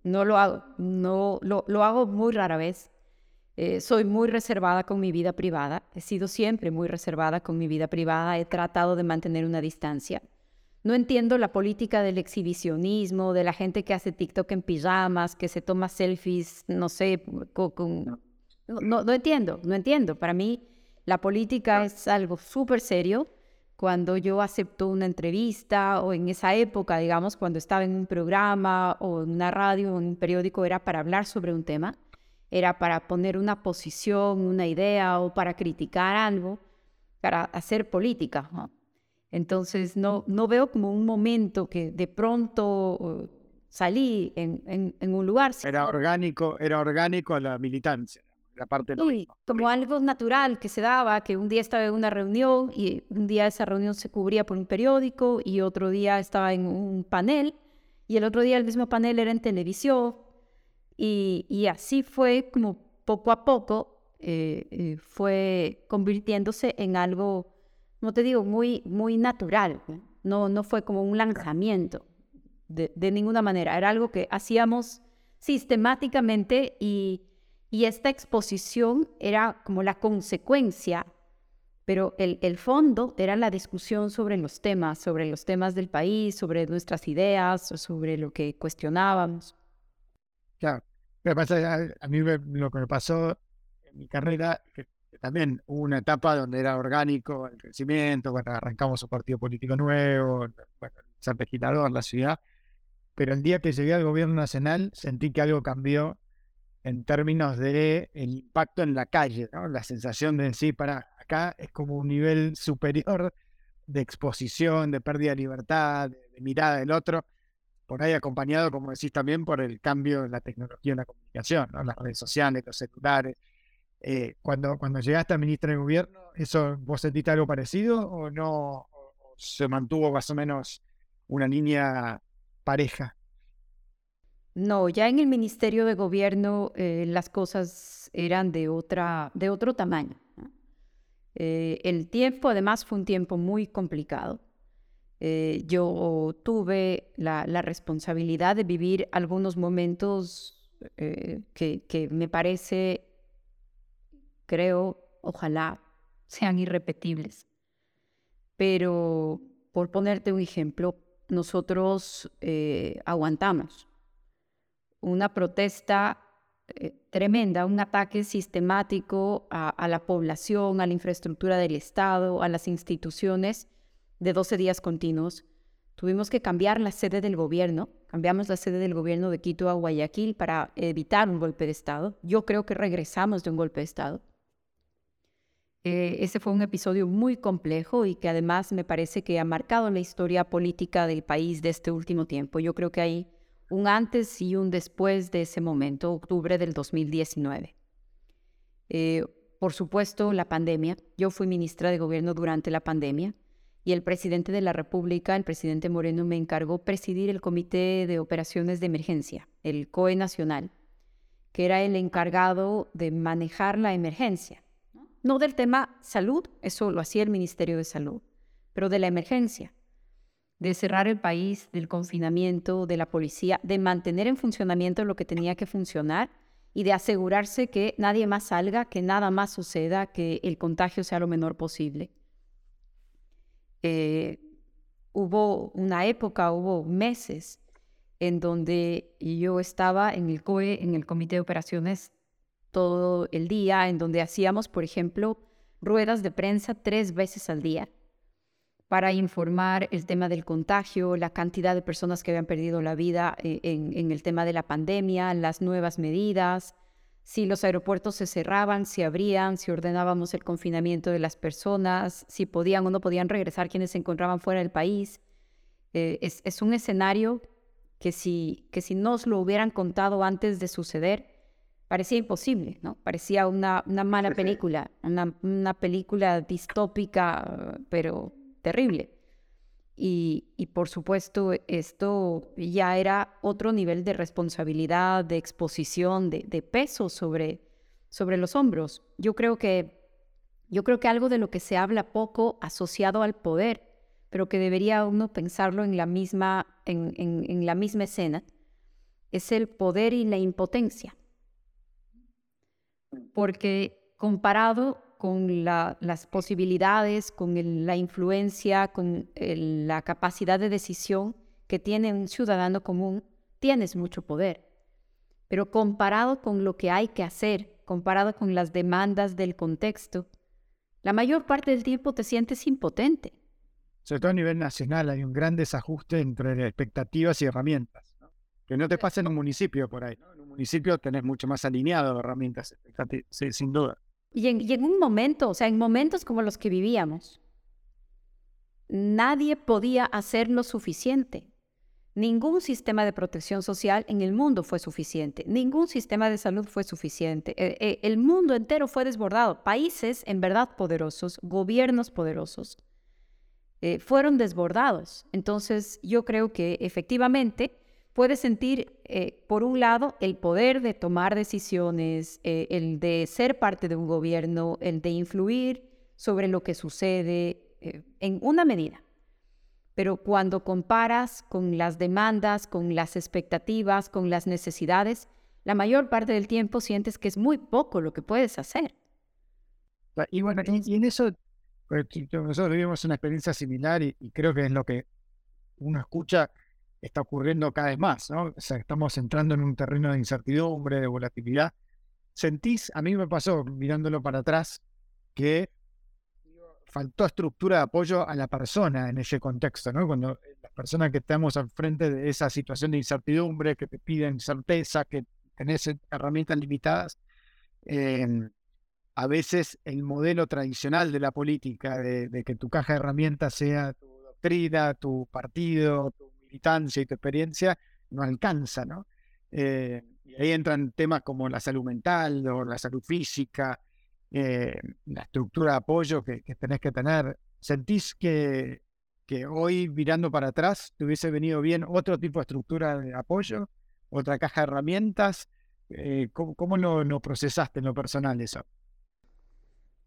No lo hago, no lo, lo hago muy rara vez. Eh, soy muy reservada con mi vida privada, he sido siempre muy reservada con mi vida privada, he tratado de mantener una distancia. No entiendo la política del exhibicionismo, de la gente que hace TikTok en pijamas, que se toma selfies, no sé, con... No, no, entiendo, no entiendo. Para mí la política es algo súper serio. Cuando yo acepto una entrevista o en esa época, digamos, cuando estaba en un programa o en una radio o en un periódico, era para hablar sobre un tema era para poner una posición, una idea o para criticar algo, para hacer política. Entonces no, no veo como un momento que de pronto uh, salí en, en, un lugar. Era orgánico, era orgánico a la militancia. La parte sí, como algo natural que se daba, que un día estaba en una reunión y un día esa reunión se cubría por un periódico y otro día estaba en un panel y el otro día el mismo panel era en televisión y, así fue como poco a poco eh, eh, fue convirtiéndose en algo, no te digo, muy, muy natural. No, no fue como un lanzamiento de, ninguna manera. Era algo que hacíamos sistemáticamente y, y esta exposición era como la consecuencia pero el, el, fondo era la discusión sobre los temas, sobre los temas del país, sobre nuestras ideas, sobre lo que cuestionábamos. Claro. a, mí lo que me pasó en mi carrera, también hubo una etapa donde era orgánico el crecimiento, bueno, arrancamos un partido político nuevo, bueno, San Legislador, la ciudad, pero el día que llegué al gobierno nacional sentí que algo cambió en términos de impacto en la calle. La sensación de sí, para acá es como un nivel superior de exposición, de pérdida de libertad, de, mirada del otro, por ahí acompañado, como decís también, por el cambio en la tecnología en la comunicación, ¿no? las redes sociales, los celulares. Eh, cuando, cuando llegaste a ministra de gobierno, ¿eso vos sentiste algo parecido o no? se mantuvo más o menos una línea pareja? No, ya en el Ministerio de Gobierno eh, las cosas eran de, otra, de otro tamaño. Eh, el tiempo, además, fue un tiempo muy complicado. Eh, yo tuve la, responsabilidad de vivir algunos momentos que, que me parece, creo, ojalá sean irrepetibles. Pero, por ponerte un ejemplo, nosotros aguantamos una protesta eh, tremenda, un ataque sistemático a, la población, a la infraestructura del Estado, a las instituciones de 12 días continuos. Tuvimos que cambiar la sede del gobierno, cambiamos la sede del gobierno de Quito a Guayaquil para evitar un golpe de Estado. Yo creo que regresamos de un golpe de Estado. Eh, ese fue un episodio muy complejo y que además me parece que ha marcado la historia política del país de este último tiempo. Yo creo que hay un antes y un después de ese momento, octubre del 2019. Eh, por supuesto, la pandemia. Yo fui ministra de Gobierno durante la pandemia y el presidente de la República, el presidente Moreno, me encargó presidir el Comité de Operaciones de Emergencia, el COE Nacional, que era el encargado de manejar la emergencia. No del tema salud, eso lo hacía el Ministerio de Salud, pero de la emergencia de cerrar el país, del confinamiento, de la policía, de mantener en funcionamiento lo que tenía que funcionar y de asegurarse que nadie más salga, que nada más suceda, que el contagio sea lo menor posible. Eh, hubo una época, hubo meses en donde yo estaba en el COE, en el Comité de Operaciones, todo el día, en donde hacíamos, por ejemplo, ruedas de prensa tres veces al día para informar el tema del contagio, la cantidad de personas que habían perdido la vida eh, en, el tema de la pandemia, las nuevas medidas, si los aeropuertos se cerraban, si abrían, si ordenábamos el confinamiento de las personas, si podían o no podían regresar quienes se encontraban fuera del país. Eh, es, un escenario que si, que si nos lo hubieran contado antes de suceder, parecía imposible, ¿no? Parecía una, una mala película, una, una película distópica, pero terrible. Y, por supuesto, esto ya era otro nivel de responsabilidad, de exposición, de, peso sobre, sobre los hombros. Yo creo, que, yo creo que algo de lo que se habla poco asociado al poder, pero que debería uno pensarlo en la misma, en, en la misma escena, es el poder y la impotencia. Porque comparado con las posibilidades, con la influencia, con la capacidad de decisión que tiene un ciudadano común, tienes mucho poder. Pero comparado con lo que hay que hacer, comparado con las demandas del contexto, la mayor parte del tiempo te sientes impotente. Sobre todo a nivel nacional hay un gran desajuste entre expectativas y herramientas. Que no te pasa en un municipio por ahí. En un municipio tenés mucho más alineado herramientas, sin duda. Y en, un momento, o sea, en momentos como los que vivíamos, nadie podía hacer lo suficiente. Ningún sistema de protección social en el mundo fue suficiente. Ningún sistema de salud fue suficiente. Eh, eh, el mundo entero fue desbordado. Países en verdad poderosos, gobiernos poderosos, eh, fueron desbordados. Entonces, yo creo que efectivamente puede sentir, eh, por un lado, el poder de tomar decisiones, eh, el de ser parte de un gobierno, el de influir sobre lo que sucede eh, en una medida. Pero cuando comparas con las demandas, con las expectativas, con las necesidades, la mayor parte del tiempo sientes que es muy poco lo que puedes hacer. Y bueno, en eso, pues, nosotros vivimos una experiencia similar y creo que es lo que uno escucha está ocurriendo cada vez más, ¿no? O sea, estamos entrando en un terreno de incertidumbre, de volatilidad. ¿Sentís, a mí me pasó mirándolo para atrás, que faltó estructura de apoyo a la persona en ese contexto, ¿no? Cuando las personas que estamos al frente de esa situación de incertidumbre, que te piden certeza, que tenés herramientas limitadas, em, a veces el modelo tradicional de la política, de, que tu caja de herramientas sea tu doctrina, tu partido, tu militancia y tu experiencia, no alcanza, ¿no? Eh, ahí entran temas como la salud mental o la salud física, eh, la estructura de apoyo que, tenés que tener. ¿Sentís que, hoy, mirando para atrás, te hubiese venido bien otro tipo de estructura de apoyo? ¿Otra caja de herramientas? Eh, ¿Cómo, no, no procesaste en lo personal eso?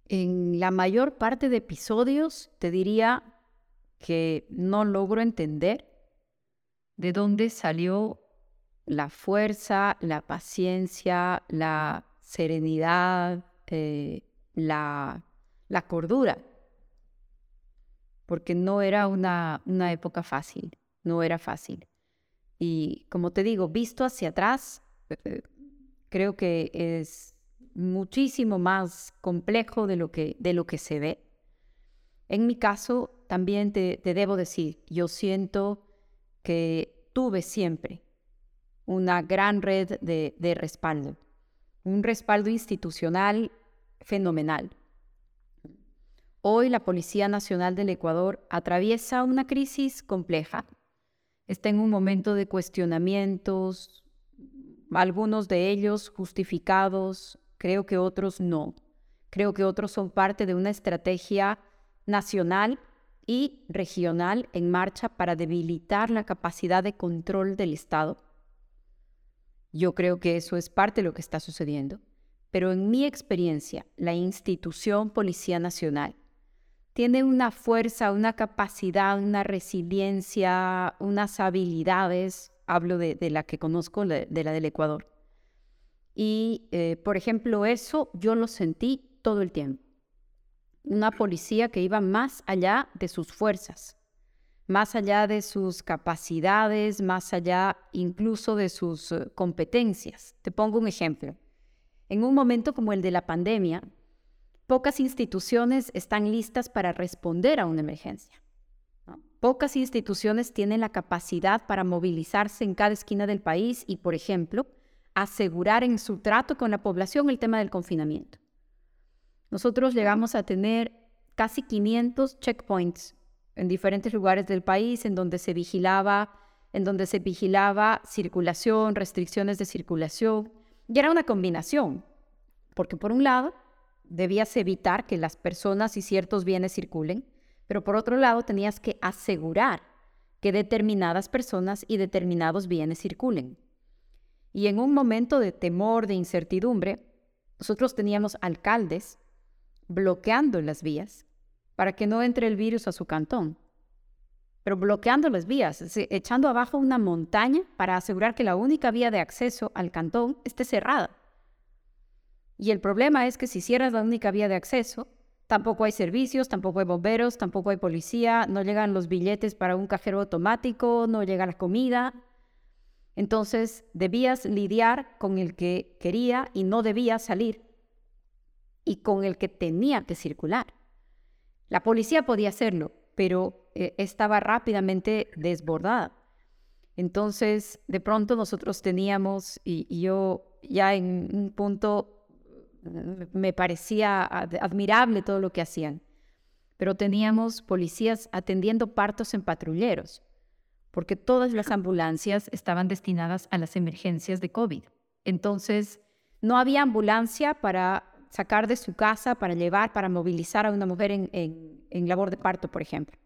En la mayor parte de episodios te diría que no logro entender de dónde salió la fuerza, la paciencia, la serenidad, eh, la, la, cordura, porque no era una, una época fácil, no era fácil. Y como te digo, visto hacia atrás, eh, creo que es muchísimo más complejo de lo que, de lo que se ve. En mi caso, también te, debo decir, yo siento que tuve siempre una gran red de, de respaldo, un respaldo institucional fenomenal. Hoy la Policía Nacional del Ecuador atraviesa una crisis compleja. Está en un momento de cuestionamientos, algunos de ellos justificados, creo que otros no. Creo que otros son parte de una estrategia nacional y regional en marcha para debilitar la capacidad de control del Estado. Yo creo que eso es parte de lo que está sucediendo. Pero en mi experiencia, la institución Policía Nacional tiene una fuerza, una capacidad, una resiliencia, unas habilidades, hablo de, la que conozco, de la del Ecuador, y, eh, por ejemplo, eso yo lo sentí todo el tiempo. Una policía que iba más allá de sus fuerzas, más allá de sus capacidades, más allá incluso de sus eh, competencias. Te pongo un ejemplo. En un momento como el de la pandemia, pocas instituciones están listas para responder a una emergencia. Pocas instituciones tienen la capacidad para movilizarse en cada esquina del país y, por ejemplo, asegurar en su trato con la población el tema del confinamiento. Nosotros llegamos a tener casi 500 checkpoints en diferentes lugares del país en donde se vigilaba, en donde se vigilaba circulación, restricciones de circulación, y era una combinación, porque por un lado debías evitar que las personas y ciertos bienes circulen, pero por otro lado tenías que asegurar que determinadas personas y determinados bienes circulen. Y en un momento de temor, de incertidumbre, nosotros teníamos alcaldes bloqueando las vías para que no entre el virus a su cantón. Pero bloqueando las vías, echando abajo una montaña para asegurar que la única vía de acceso al cantón esté cerrada. Y el problema es que si cierras la única vía de acceso, tampoco hay servicios, tampoco hay bomberos, tampoco hay policía, no llegan los billetes para un cajero automático, no llega la comida, entonces debías lidiar con el que quería y no debía salir y con el que tenía que circular. La policía podía hacerlo, pero eh, estaba rápidamente desbordada. Entonces, de pronto nosotros teníamos, y, yo ya en un punto mm, me parecía admirable todo lo que hacían, pero teníamos policías atendiendo partos en patrulleros porque todas las ambulancias estaban destinadas a las emergencias de COVID. Entonces, no había ambulancia para sacar de su casa, para llevar, para movilizar a una mujer en, labor de parto, por ejemplo.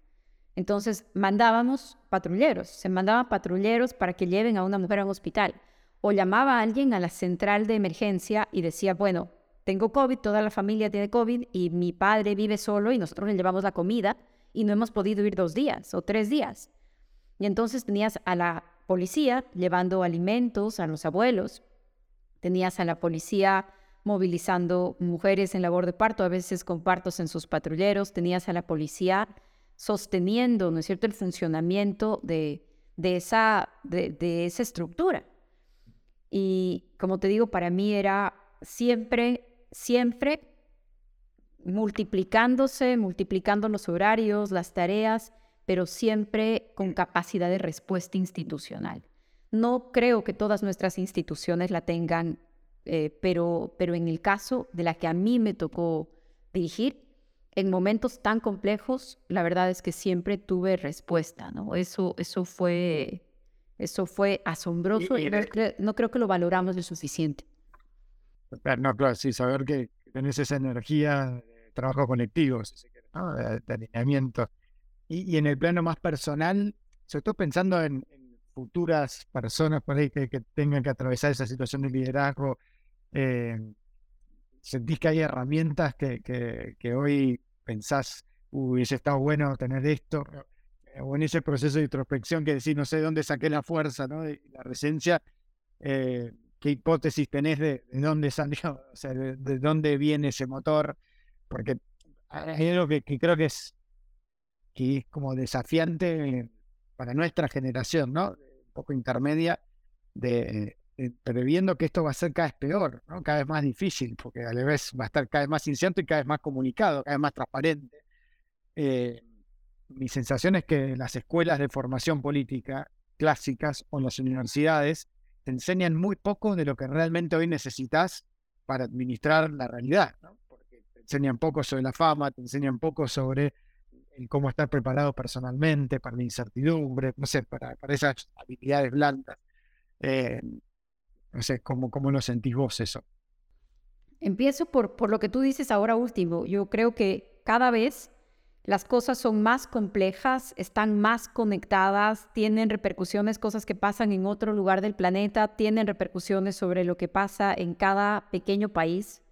Entonces, mandábamos patrulleros, se mandaban patrulleros para que lleven a una mujer a un hospital. O llamaba a alguien a la central de emergencia y decía, bueno, tengo COVID, toda la familia tiene COVID y mi padre vive solo y nosotros le llevamos la comida y no hemos podido ir dos días o tres días. Y entonces tenías a la policía llevando alimentos a los abuelos, tenías a la policía movilizando mujeres en labor de parto, a veces con partos en sus patrulleros, tenías a la policía sosteniendo, ¿no es cierto?, el funcionamiento de, esa, de, esa estructura. Y como te digo, para mí era siempre, siempre multiplicándose, multiplicando los horarios, las tareas, pero siempre con capacidad de respuesta institucional. No creo que todas nuestras instituciones la tengan, eh, pero, pero en el caso de la que a mí me tocó dirigir, en momentos tan complejos, la verdad es que siempre tuve respuesta, ¿no? Eso, eso, fue, eso fue asombroso y, no, creo que lo valoramos lo suficiente. No, claro, sí, saber que tenés esa energía de trabajo colectivo, de, alineamiento. Y, en el plano más personal, sobre todo pensando en, futuras personas por ahí que, tengan que atravesar esa situación de liderazgo, eh, ¿sentís que hay herramientas que, que, hoy pensás hubiese estado bueno tener esto? Eh, o en ese proceso de introspección que decís, no sé de dónde saqué la fuerza, ¿no? De la residencia, eh, ¿qué hipótesis tenés de, dónde salió, o sea, de, dónde viene ese motor? Porque hay algo que, que creo que es que es como desafiante para nuestra generación, ¿no? Un poco intermedia, de, previendo que esto va a ser cada vez peor. Cada vez más difícil, porque a la vez va a estar cada vez más incierto y cada vez más comunicado, cada vez más transparente. Eh, mi sensación es que las escuelas de formación política clásicas o las universidades te enseñan muy poco de lo que realmente hoy necesitas para administrar la realidad. Porque te enseñan poco sobre la fama, te enseñan poco sobre cómo estar preparado personalmente para la incertidumbre, no sé, para, para esas habilidades blandas. Eh, no sé, ¿cómo, ¿cómo lo sentís vos eso? Empiezo por, por lo que tú dices ahora último. Yo creo que cada vez las cosas son más complejas, están más conectadas, tienen repercusiones, cosas que pasan en otro lugar del planeta, tienen repercusiones sobre lo que pasa en cada pequeño país.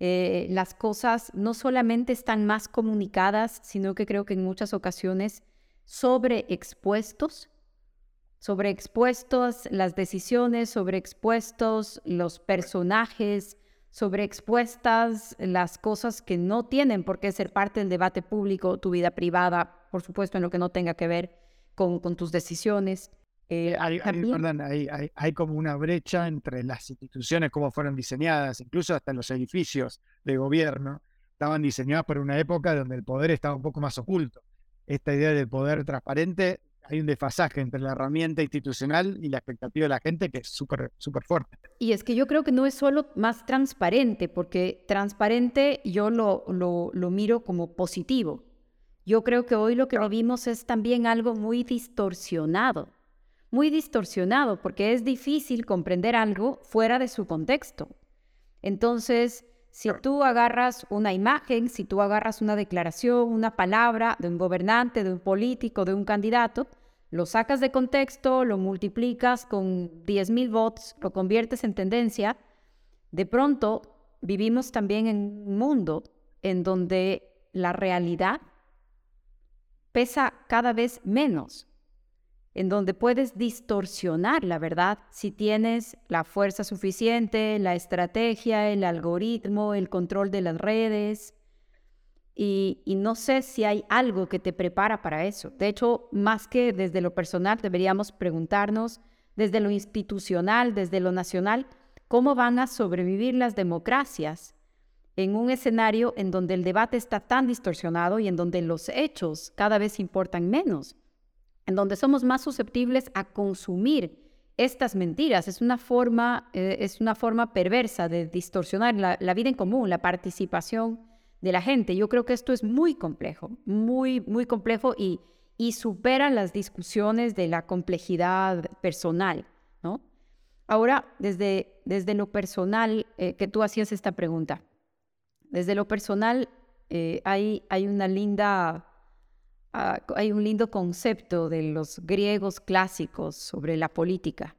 Eh, las cosas no solamente están más comunicadas, sino que creo que en muchas ocasiones sobreexpuestos, sobreexpuestos las decisiones, sobreexpuestos los personajes, sobreexpuestas las cosas que no tienen por qué ser parte del debate público, tu vida privada, por supuesto, en lo que no tenga que ver con, con tus decisiones. Eh, hay, hay, como una brecha entre las instituciones, como fueron diseñadas, incluso hasta los edificios de gobierno, estaban diseñados por una época donde el poder estaba un poco más oculto. Esta idea del poder transparente, hay un desfasaje entre la herramienta institucional y la expectativa de la gente que es súper súper fuerte. Y es que yo creo que no es solo más transparente, porque transparente yo lo, lo, lo miro como positivo. Yo creo que hoy lo que vimos es también algo muy distorsionado muy distorsionado porque es difícil comprender algo fuera de su contexto. Entonces, si tú agarras una imagen, si tú agarras una declaración, una palabra de un gobernante, de un político, de un candidato, lo sacas de contexto, lo multiplicas con 10.000 votos, lo conviertes en tendencia, de pronto vivimos también en un mundo en donde la realidad pesa cada vez menos en donde puedes distorsionar la verdad si tienes la fuerza suficiente, la estrategia, el algoritmo, el control de las redes. Y, no sé si hay algo que te prepara para eso. De hecho, más que desde lo personal, deberíamos preguntarnos desde lo institucional, desde lo nacional, cómo van a sobrevivir las democracias en un escenario en donde el debate está tan distorsionado y en donde los hechos cada vez importan menos en donde somos más susceptibles a consumir estas mentiras. Es una forma, eh, es una forma perversa de distorsionar la, vida en común, la participación de la gente. Yo creo que esto es muy complejo, muy, muy complejo y, supera las discusiones de la complejidad personal, ¿no? Ahora, desde, desde lo personal, eh, que tú hacías esta pregunta, desde lo personal eh, hay, hay una linda Ah, hay un lindo concepto de los griegos clásicos sobre la política.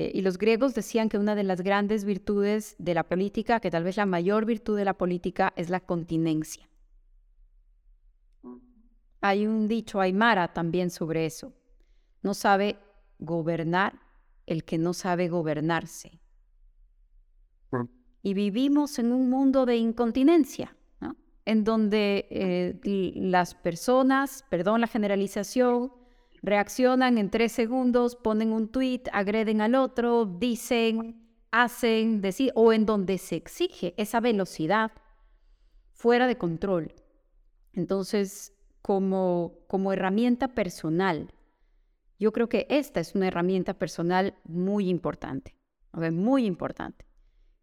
Eh, y los griegos decían que una de las grandes virtudes de la política, que tal vez la mayor virtud de la política, es la continencia. Hay un dicho aymara también sobre eso. No sabe gobernar el que no sabe gobernarse. Y vivimos en un mundo de incontinencia en donde eh, las personas, perdón la generalización, reaccionan en tres segundos, ponen un tweet, agreden al otro, dicen, hacen, decir, o en donde se exige esa velocidad fuera de control. Entonces, como, como herramienta personal, yo creo que esta es una herramienta personal muy importante, muy importante.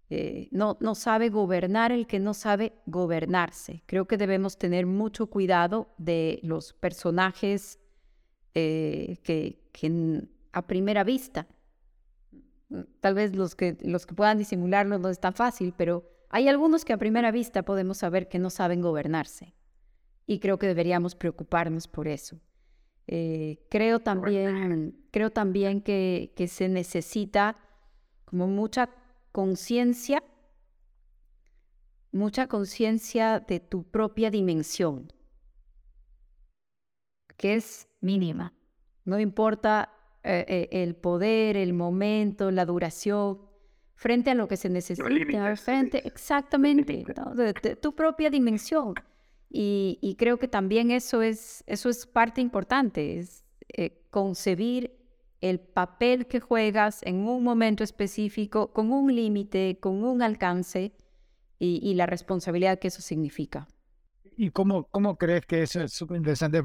Eh, no, no sabe gobernar el que no sabe gobernarse. Creo que debemos tener mucho cuidado de los personajes eh, que, que, a primera vista, mm, tal vez los que, los que puedan disimularlo no es tan fácil, pero hay algunos que a primera vista podemos saber que no saben gobernarse. Y creo que deberíamos preocuparnos por eso. Eh, creo también, creo también que, que se necesita como mucha conciencia, mucha conciencia de tu propia dimensión, que es mínima. No importa eh, eh, el poder, el momento, la duración, frente a lo que se necesita, frente, exactamente, de, tu propia dimensión. Y, creo que también eso es, eso es parte importante, es eh, concebir el papel que juegas en un momento específico, con un límite, con un alcance y, la responsabilidad que eso significa. ¿Y cómo, cómo crees que eso es súper interesante?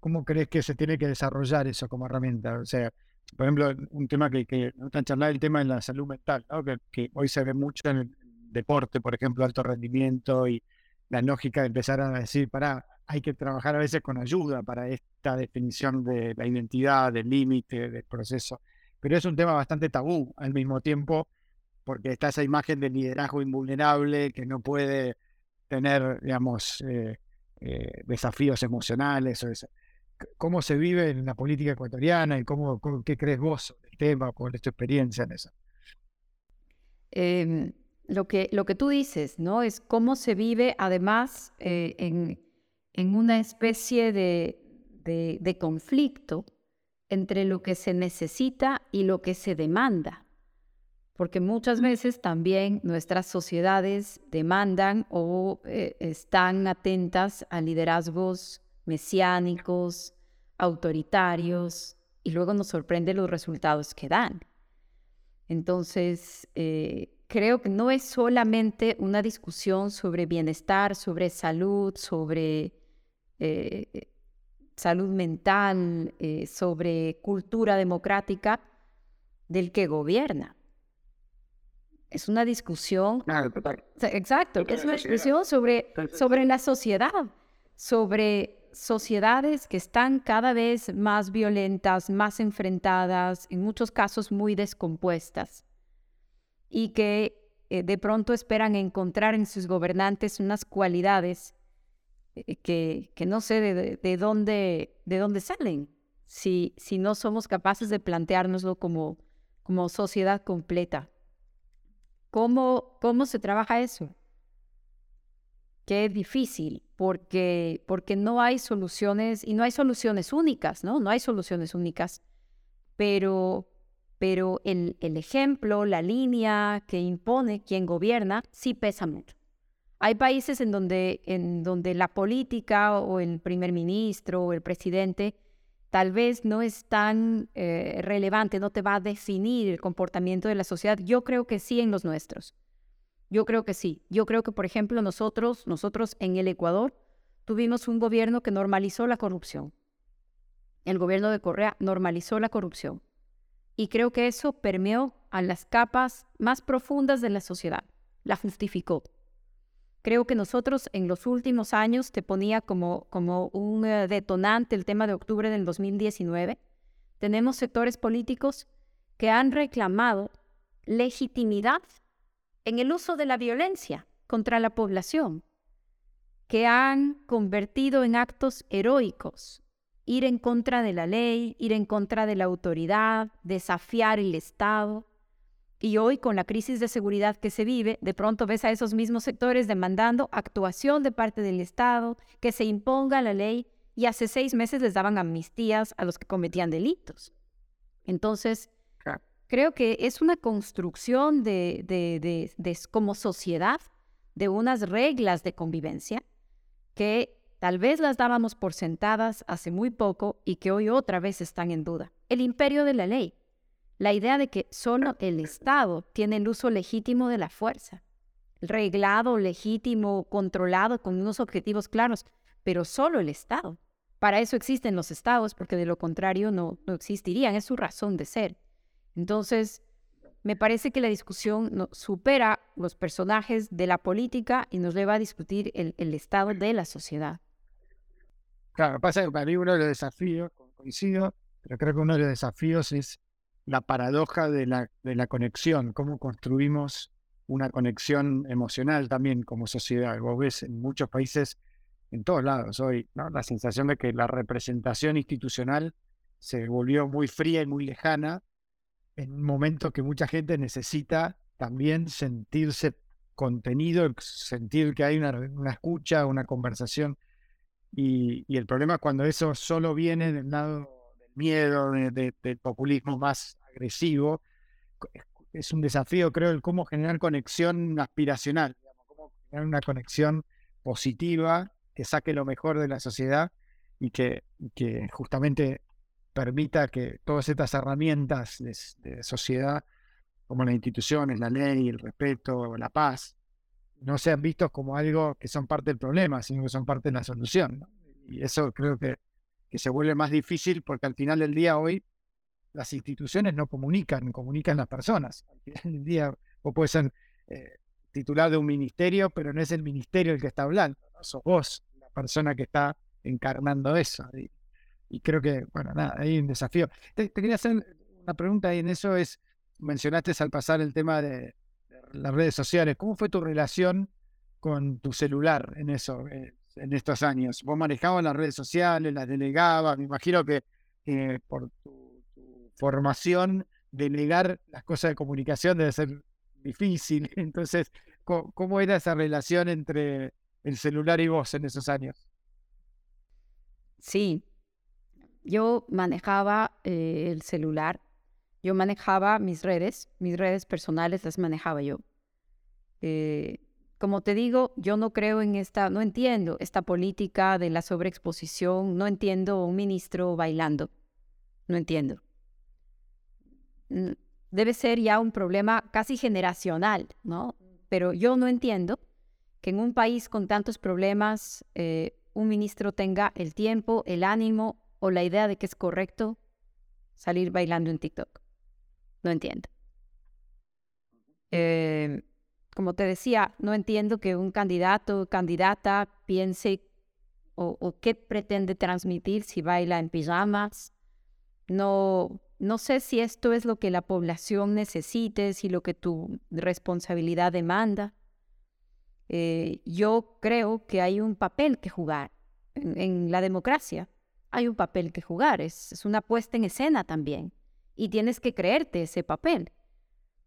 ¿Cómo, crees que se tiene que desarrollar eso como herramienta? O sea, por ejemplo, un tema que, que no están charlando, el tema de la salud mental, que, que, hoy se ve mucho en el deporte, por ejemplo, alto rendimiento y la lógica de empezar a decir, para, hay que trabajar a veces con ayuda para esta definición de la identidad, del límite, del proceso. Pero es un tema bastante tabú al mismo tiempo, porque está esa imagen de liderazgo invulnerable que no puede tener, digamos, eh, eh, desafíos emocionales. O eso. ¿Cómo se vive en la política ecuatoriana y cómo, qué crees vos del tema, cuál es tu experiencia en eso? Em, lo, que, lo que tú dices, ¿no? Es cómo se vive además eh, en en una especie de, de, conflicto entre lo que se necesita y lo que se demanda. Porque muchas veces también nuestras sociedades demandan o eh, están atentas a liderazgos mesiánicos, autoritarios, y luego nos sorprende los resultados que dan. Entonces, eh, creo que no es solamente una discusión sobre bienestar, sobre salud, sobre eh, salud mental, eh, sobre cultura democrática del que gobierna. Es una discusión. Exacto, es una discusión sobre, sobre la sociedad, sobre sociedades que están cada vez más violentas, más enfrentadas, en muchos casos muy descompuestas, y que eh, de pronto esperan encontrar en sus gobernantes unas cualidades eh, que, que no sé de, de, dónde, de dónde salen, si, si no somos capaces de planteárnoslo como, como sociedad completa. ¿Cómo, ¿Cómo se trabaja eso? Que es difícil, porque, porque no hay soluciones, y no hay soluciones únicas, ¿no? No hay soluciones únicas, pero, pero el, el ejemplo, la línea que impone quien gobierna, sí pesa mucho. Hay países en donde, en donde la política o el primer ministro o el presidente tal vez no es tan eh, relevante, no te va a definir el comportamiento de la sociedad. Yo creo que sí en los nuestros. Yo creo que sí. Yo creo que, por ejemplo, nosotros, nosotros en el Ecuador tuvimos un gobierno que normalizó la corrupción. El gobierno de Correa normalizó la corrupción. Y creo que eso permeó a las capas más profundas de la sociedad. La justificó. Creo que nosotros en los últimos años te ponía como, como un eh, detonante el tema de octubre del 2019. Tenemos sectores políticos que han reclamado legitimidad en el uso de la violencia contra la población, que han convertido en actos heroicos ir en contra de la ley, ir en contra de la autoridad, desafiar el Estado, y hoy, con la crisis de seguridad que se vive, de pronto ves a esos mismos sectores demandando actuación de parte del Estado, que se imponga la ley, y hace seis meses les daban amnistías a los que cometían delitos. Entonces, creo que es una construcción de, de, de, como sociedad de unas reglas de convivencia que tal vez las dábamos por sentadas hace muy poco y que hoy otra vez están en duda. El imperio de la ley la idea de que solo el Estado tiene el uso legítimo de la fuerza. reglado, legítimo, controlado, con unos objetivos claros, pero solo el Estado. Para eso existen los estados, porque de lo contrario no, no existirían, es su razón de ser. Entonces, me parece que la discusión supera los personajes de la política y nos lleva a discutir el, el estado de la sociedad. Claro, pasa que para mí uno de los desafíos, coincido, pero creo que uno de los desafíos es la paradoja de la, de la conexión, cómo construimos una conexión emocional también como sociedad. Vos ves en muchos países en todos lados hoy. La sensación de que la representación institucional se volvió muy fría y muy lejana en un momento que mucha gente necesita también sentirse contenido, sentir que hay una, escucha, una conversación. Y, el problema cuando eso solo viene del lado miedo, del populismo más agresivo. Es un desafío, creo, el cómo generar conexión aspiracional, cómo generar una conexión positiva que saque lo mejor de la sociedad y que, que justamente permita que todas estas herramientas de, sociedad, como las instituciones, la ley, el respeto, la paz, no sean vistos como algo que son parte del problema, sino que son parte de la solución. Y eso creo que, que se vuelve más difícil porque al final del día hoy las instituciones no comunican, comunican las personas. Al final del día vos puedes ser eh, titular de un ministerio, pero no es el ministerio el que está hablando, ¿no? sos vos persona que está encarnando eso. Y, creo que, bueno, nada, hay un desafío. Te, quería hacer una pregunta y en eso es, mencionaste al pasar el tema de, las redes sociales. ¿Cómo fue tu relación con tu celular en eso, eh, en estos años? ¿Vos manejabas las redes sociales, las delegabas? Me imagino que por tu, formación, delegar las cosas de comunicación debe ser difícil. Entonces, ¿cómo era esa relación entre el celular y vos en esos años? Sí, yo manejaba eh, el celular, yo manejaba mis redes, mis redes personales las manejaba yo. Eh, como te digo, yo no creo en esta, no entiendo esta política de la sobreexposición, no entiendo un ministro bailando, no entiendo. Debe ser ya un problema casi generacional, ¿no? Pero yo no entiendo que en un país con tantos problemas eh, un ministro tenga el tiempo, el ánimo o la idea de que es correcto salir bailando en TikTok. No entiendo. Em, como te decía, no entiendo que un candidato o candidata piense o, qué pretende transmitir si baila en pijamas. No, no sé si esto es lo que la población necesite, si lo que tu responsabilidad demanda. Eh, yo creo que hay un papel que jugar en, la democracia. Hay un papel que jugar, es, una puesta en escena también. Y tienes que creerte ese papel.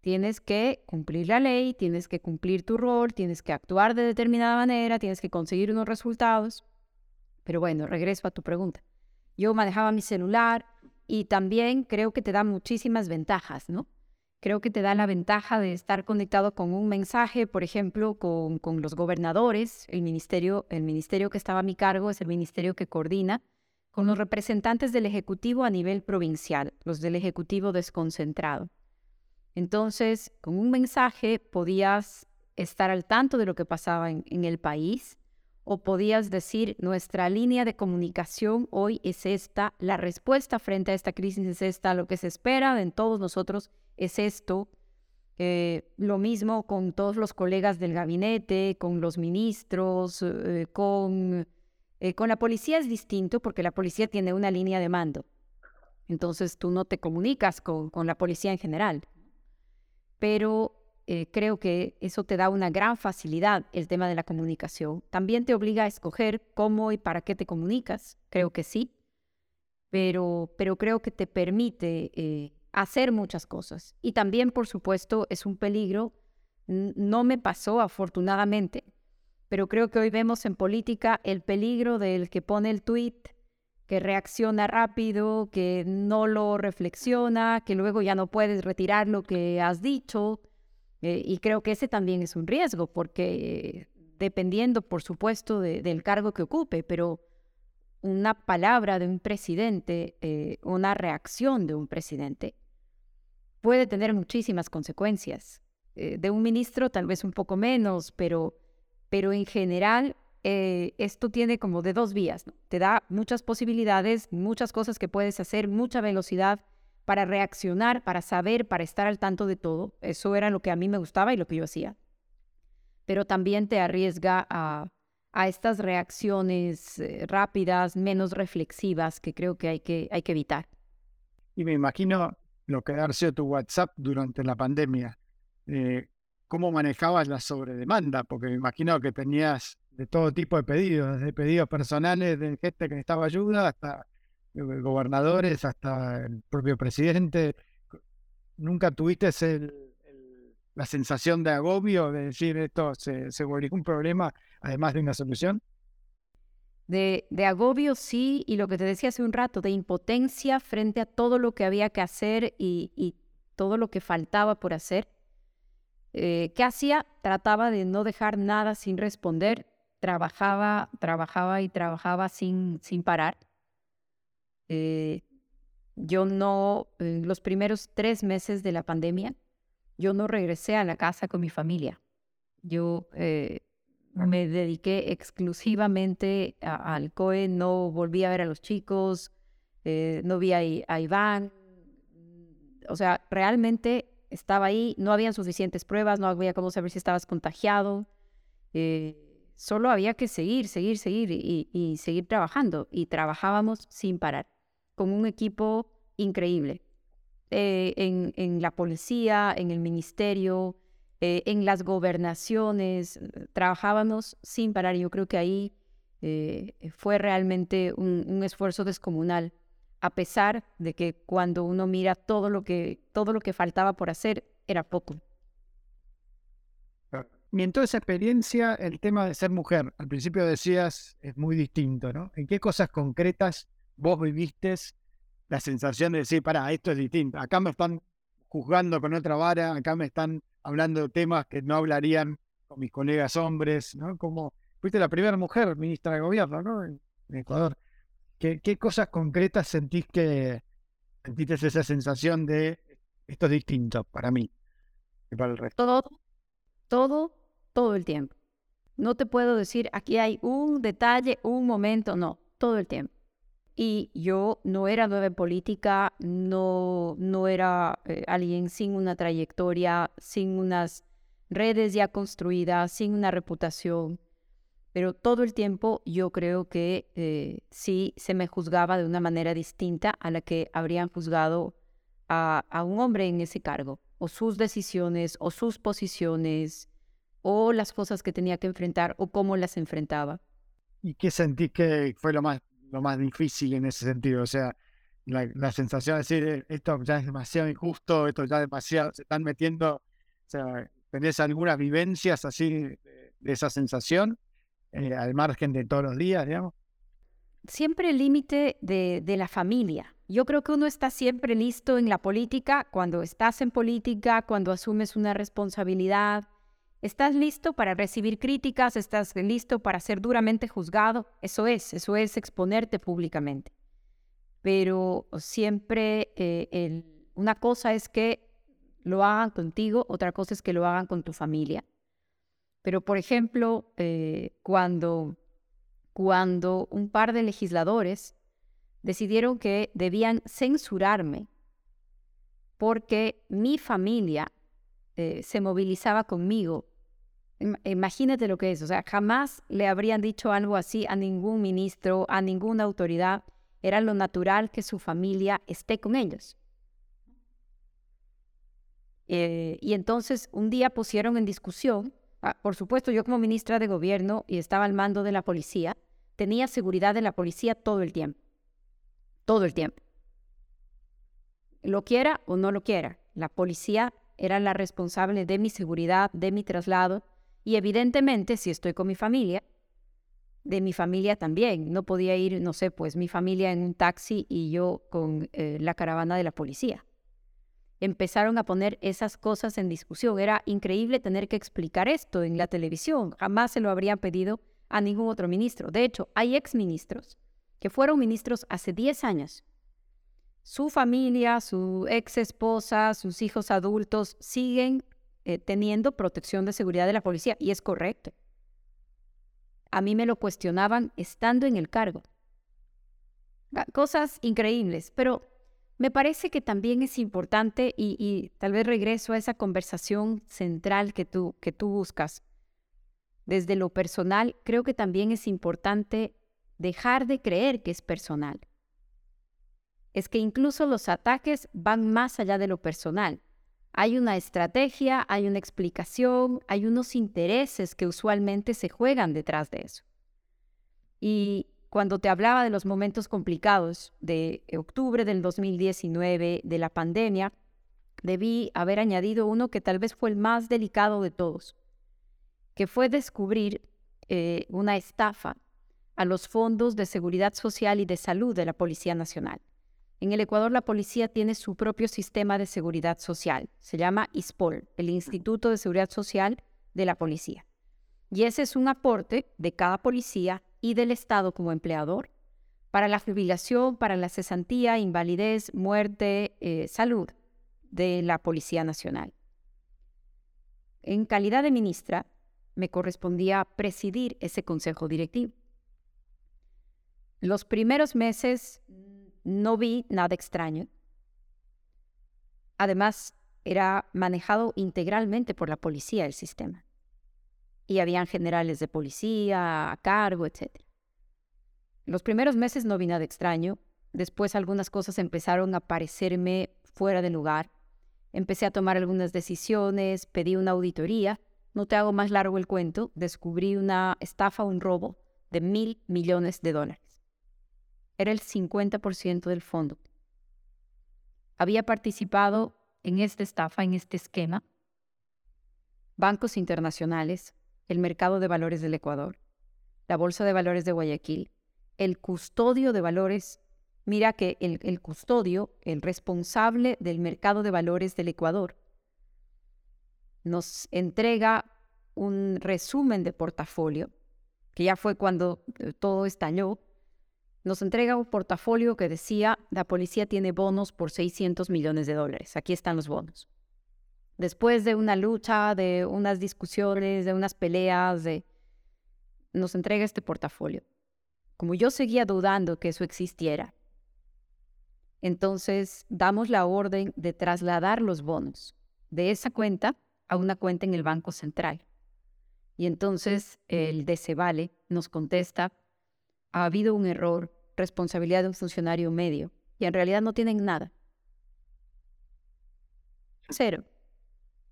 Tienes que cumplir la ley, tienes que cumplir tu rol, tienes que actuar de determinada manera, tienes que conseguir unos resultados. Pero bueno, regreso a tu pregunta. Yo manejaba mi celular y también creo que te da muchísimas ventajas, ¿no? creo que te da la ventaja de estar conectado con un mensaje, por ejemplo, con, con, los gobernadores, el ministerio, el ministerio que estaba a mi cargo es el ministerio que coordina, con los representantes del Ejecutivo a nivel provincial, los del Ejecutivo desconcentrado. Entonces, con un mensaje podías estar al tanto de lo que pasaba en, el país o podías decir, nuestra línea de comunicación hoy es esta, la respuesta frente a esta crisis es esta, lo que se espera de todos nosotros es esto. Eh, lo mismo con todos los colegas del gabinete, con los ministros, eh, con, eh, con la policía es distinto porque la policía tiene una línea de mando. Entonces tú no te comunicas con, con la policía en general. Pero creo que eso te da una gran facilidad, el tema de la comunicación. También te obliga a escoger cómo y para qué te comunicas. Creo que sí. Pero, pero creo que te permite hacer muchas cosas. Y también, por supuesto, es un peligro. No me pasó, afortunadamente, pero creo que hoy vemos en política el peligro del que pone el tweet, que reacciona rápido, que no lo reflexiona, que luego ya no puedes retirar lo que has dicho. Eh, y creo que ese también es un riesgo, porque dependiendo, por supuesto, del cargo que ocupe, pero una palabra de un presidente, eh, una reacción de un presidente, puede tener muchísimas consecuencias. eh, de un ministro tal vez un poco menos, pero, pero en general eh, esto tiene como de dos vías. Te da muchas posibilidades, muchas cosas que puedes hacer, mucha velocidad para reaccionar, para saber, para estar al tanto de todo. Eso era lo que a mí me gustaba y lo que yo hacía. Pero también te arriesga a, a estas reacciones eh, rápidas, menos reflexivas, que creo que hay que, hay que evitar. Y me imagino lo que ha sido tu WhatsApp durante la pandemia. Eh, ¿Cómo manejabas la sobredemanda? Porque me imagino que tenías de todo tipo de pedidos, desde pedidos personales de gente que necesitaba ayuda hasta eh, gobernadores, hasta el propio presidente. ¿Nunca tuviste la sensación de agobio de decir esto se, se volvió un problema además de una solución? De, de, agobio, sí, y lo que te decía hace un rato, de impotencia frente a todo lo que había que hacer y, y todo lo que faltaba por hacer. Eh, ¿Qué hacía? Trataba de no dejar nada sin responder. Trabajaba, trabajaba y trabajaba sin, sin parar. Eh, yo no, en los primeros tres meses de la pandemia, yo no regresé a la casa con mi familia. Yo eh, me dediqué exclusivamente al COE, no volví a ver a los chicos, eh, no vi a, a, Iván. O sea, realmente estaba ahí, no habían suficientes pruebas, no había cómo saber si estabas contagiado. Eh, solo había que seguir, seguir, seguir y, seguir trabajando. Y trabajábamos sin parar, con un equipo increíble. Eh, en, la policía, en el ministerio, eh, en las gobernaciones, eh, trabajábamos sin parar. Yo creo que ahí fue realmente un, esfuerzo descomunal, a pesar de que cuando uno mira todo lo que, todo lo que faltaba por hacer, era poco. Y en toda esa experiencia, el tema de ser mujer, al principio decías, es muy distinto, ¿no? ¿En qué cosas concretas vos viviste la sensación de decir, para, esto es distinto, acá me están juzgando con otra vara, acá me están hablando de temas que no hablarían con mis colegas hombres, ¿no? Como fuiste la primera mujer ministra de gobierno, ¿no? En, Ecuador. ¿Qué, ¿Qué, cosas concretas sentís que sentiste esa sensación de esto es distinto para mí y para el resto? Todo, todo, todo el tiempo. No te puedo decir aquí hay un detalle, un momento, no, todo el tiempo. Y yo no era nueva en política, no, no era eh, alguien sin una trayectoria, sin unas redes ya construidas, sin una reputación. Pero todo el tiempo yo creo que eh, sí se me juzgaba de una manera distinta a la que habrían juzgado a, a un hombre en ese cargo, o sus decisiones, o sus posiciones, o las cosas que tenía que enfrentar, o cómo las enfrentaba. ¿Y qué sentí que fue lo más lo más difícil en ese sentido. O sea, la, sensación de decir, eh, esto ya es demasiado injusto, esto ya demasiado, se están metiendo, o sea, ¿tenés algunas vivencias así de, esa sensación eh, al margen de todos los días, digamos? Siempre el límite de, de la familia. Yo creo que uno está siempre listo en la política, cuando estás en política, cuando asumes una responsabilidad, ¿Estás listo para recibir críticas? ¿Estás listo para ser duramente juzgado? Eso es, eso es exponerte públicamente. Pero siempre eh, una cosa es que lo hagan contigo, otra cosa es que lo hagan con tu familia. Pero, por ejemplo, eh, cuando, cuando un par de legisladores decidieron que debían censurarme porque mi familia eh, se movilizaba conmigo Imagínate lo que es, o sea, jamás le habrían dicho algo así a ningún ministro, a ninguna autoridad. Era lo natural que su familia esté con ellos. Eh, y entonces un día pusieron en discusión, ah, por supuesto yo como ministra de gobierno y estaba al mando de la policía, tenía seguridad de la policía todo el tiempo, todo el tiempo. Lo quiera o no lo quiera, la policía era la responsable de mi seguridad, de mi traslado, y evidentemente, si estoy con mi familia, de mi familia también. No podía ir, no sé, pues mi familia en un taxi y yo con eh, la caravana de la policía. Empezaron a poner esas cosas en discusión. Era increíble tener que explicar esto en la televisión. Jamás se lo habrían pedido a ningún otro ministro. De hecho, hay exministros que fueron ministros hace 10 años. Su familia, su ex esposa, sus hijos adultos siguen eh, teniendo protección de seguridad de la policía, y es correcto. A mí me lo cuestionaban estando en el cargo. Ah, cosas increíbles, pero me parece que también es importante, y, tal vez regreso a esa conversación central que tú, que tú buscas. Desde lo personal, creo que también es importante dejar de creer que es personal. Es que incluso los ataques van más allá de lo personal. Hay una estrategia, hay una explicación, hay unos intereses que usualmente se juegan detrás de eso. Y cuando te hablaba de los momentos complicados de octubre del 2019, de la pandemia, debí haber añadido uno que tal vez fue el más delicado de todos, que fue descubrir eh, una estafa a los fondos de seguridad social y de salud de la Policía Nacional. En el Ecuador la policía tiene su propio sistema de seguridad social. Se llama ISPOL, el Instituto de Seguridad Social de la Policía. Y ese es un aporte de cada policía y del Estado como empleador para la jubilación, para la cesantía, invalidez, muerte, eh, salud de la Policía Nacional. En calidad de ministra, me correspondía presidir ese consejo directivo. Los primeros meses no vi nada extraño. Además, era manejado integralmente por la policía el sistema. Y habían generales de policía a cargo, etc. Los primeros meses no vi nada extraño. Después algunas cosas empezaron a parecerme fuera de lugar. Empecé a tomar algunas decisiones, pedí una auditoría. No te hago más largo el cuento. Descubrí una estafa, un robo de mil millones de dólares era el 50% del fondo. Había participado en esta estafa, en este esquema, bancos internacionales, el mercado de valores del Ecuador, la Bolsa de Valores de Guayaquil, el custodio de valores. Mira que el, el custodio, el responsable del mercado de valores del Ecuador, nos entrega un resumen de portafolio, que ya fue cuando eh, todo estalló, nos entrega un portafolio que decía, la policía tiene bonos por 600 millones de dólares. Aquí están los bonos. Después de una lucha, de unas discusiones, de unas peleas, de... nos entrega este portafolio. Como yo seguía dudando que eso existiera, entonces damos la orden de trasladar los bonos de esa cuenta a una cuenta en el Banco Central. Y entonces el Decevale nos contesta, ha habido un error, responsabilidad de un funcionario medio, y en realidad no tienen nada. Cero.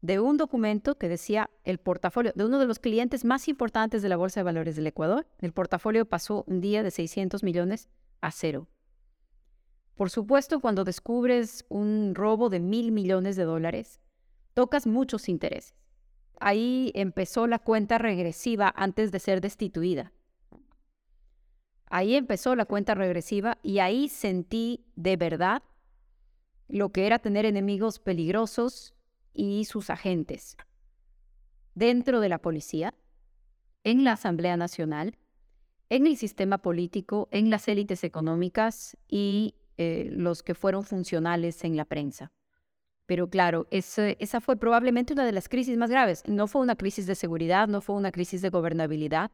De un documento que decía el portafolio de uno de los clientes más importantes de la Bolsa de Valores del Ecuador, el portafolio pasó un día de 600 millones a cero. Por supuesto, cuando descubres un robo de mil millones de dólares, tocas muchos intereses. Ahí empezó la cuenta regresiva antes de ser destituida. Ahí empezó la cuenta regresiva y ahí sentí de verdad lo que era tener enemigos peligrosos y sus agentes dentro de la policía, en la Asamblea Nacional, en el sistema político, en las élites económicas y eh, los que fueron funcionales en la prensa. Pero claro, esa fue probablemente una de las crisis más graves. No fue una crisis de seguridad, no fue una crisis de gobernabilidad,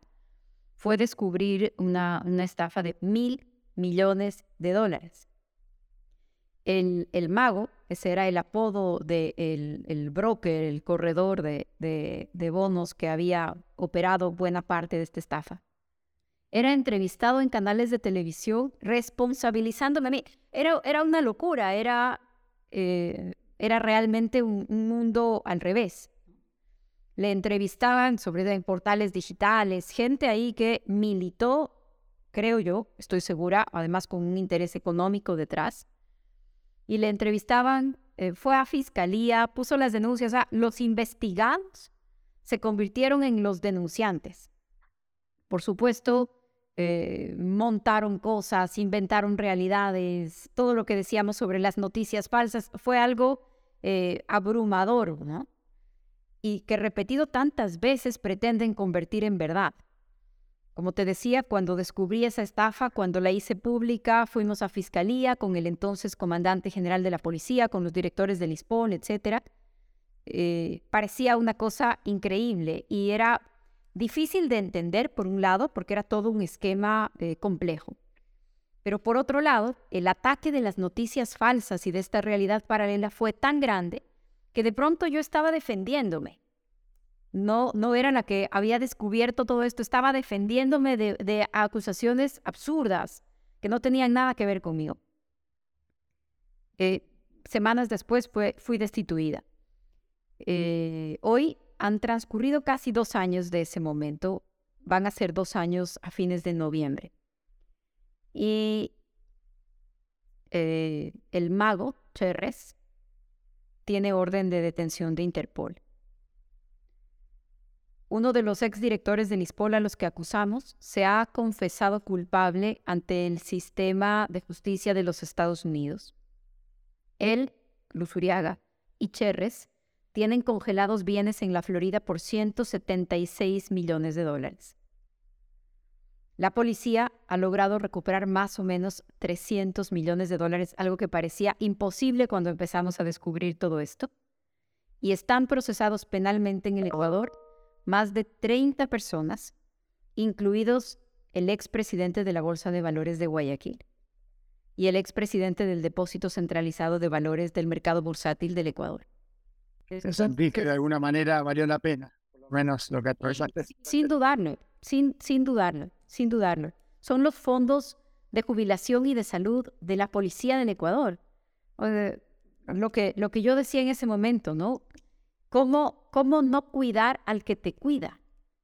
fue descubrir una, estafa de mil millones de dólares. El, mago, ese era el apodo del de el broker, el corredor de, de, bonos que había operado buena parte de esta estafa, era entrevistado en canales de televisión responsabilizándome a mí. Era, era una locura, era, eh, era realmente un, mundo al revés le entrevistaban sobre en portales digitales, gente ahí que militó, creo yo, estoy segura, además con un interés económico detrás, y le entrevistaban, eh, fue a fiscalía, puso las denuncias, o los investigados se convirtieron en los denunciantes. Por supuesto, eh, montaron cosas, inventaron realidades, todo lo que decíamos sobre las noticias falsas fue algo eh, abrumador, ¿no? Y que repetido tantas veces pretenden convertir en verdad. Como te decía, cuando descubrí esa estafa, cuando la hice pública, fuimos a fiscalía con el entonces comandante general de la policía, con los directores del ISPOL, etc. eh, parecía una cosa increíble y era difícil de entender por un lado porque era todo un esquema eh, complejo. Pero por otro lado, el ataque de las noticias falsas y de esta realidad paralela fue tan grande que de pronto yo estaba defendiéndome. No, no era la que había descubierto todo esto, estaba defendiéndome de, acusaciones absurdas que no tenían nada que ver conmigo. Eh, semanas después fui destituida. Eh, hoy han transcurrido casi dos años de ese momento, van a ser dos años a fines de noviembre. Y eh, el mago, Cherres, tiene orden de detención de Interpol. Uno de los exdirectores de Nispol a los que acusamos se ha confesado culpable ante el sistema de justicia de los Estados Unidos. Él, Luzuriaga y Cherres tienen congelados bienes en la Florida por 176 millones de dólares. La policía ha logrado recuperar más o menos 300 millones de dólares, algo que parecía imposible cuando empezamos a descubrir todo esto. Y están procesados penalmente en el Ecuador más de 30 personas, incluidos el expresidente de la Bolsa de Valores de Guayaquil y el expresidente del Depósito Centralizado de Valores del Mercado Bursátil del Ecuador. Sentí que de alguna manera valió la pena, por lo menos lo que atravesaste. Sin dudarlo, sin, sin dudarlo sin dudarlo. Son los fondos de jubilación y de salud de la policía del Ecuador. lo, que, lo que yo decía en ese momento, ¿no? ¿Cómo, ¿Cómo no cuidar al que te cuida?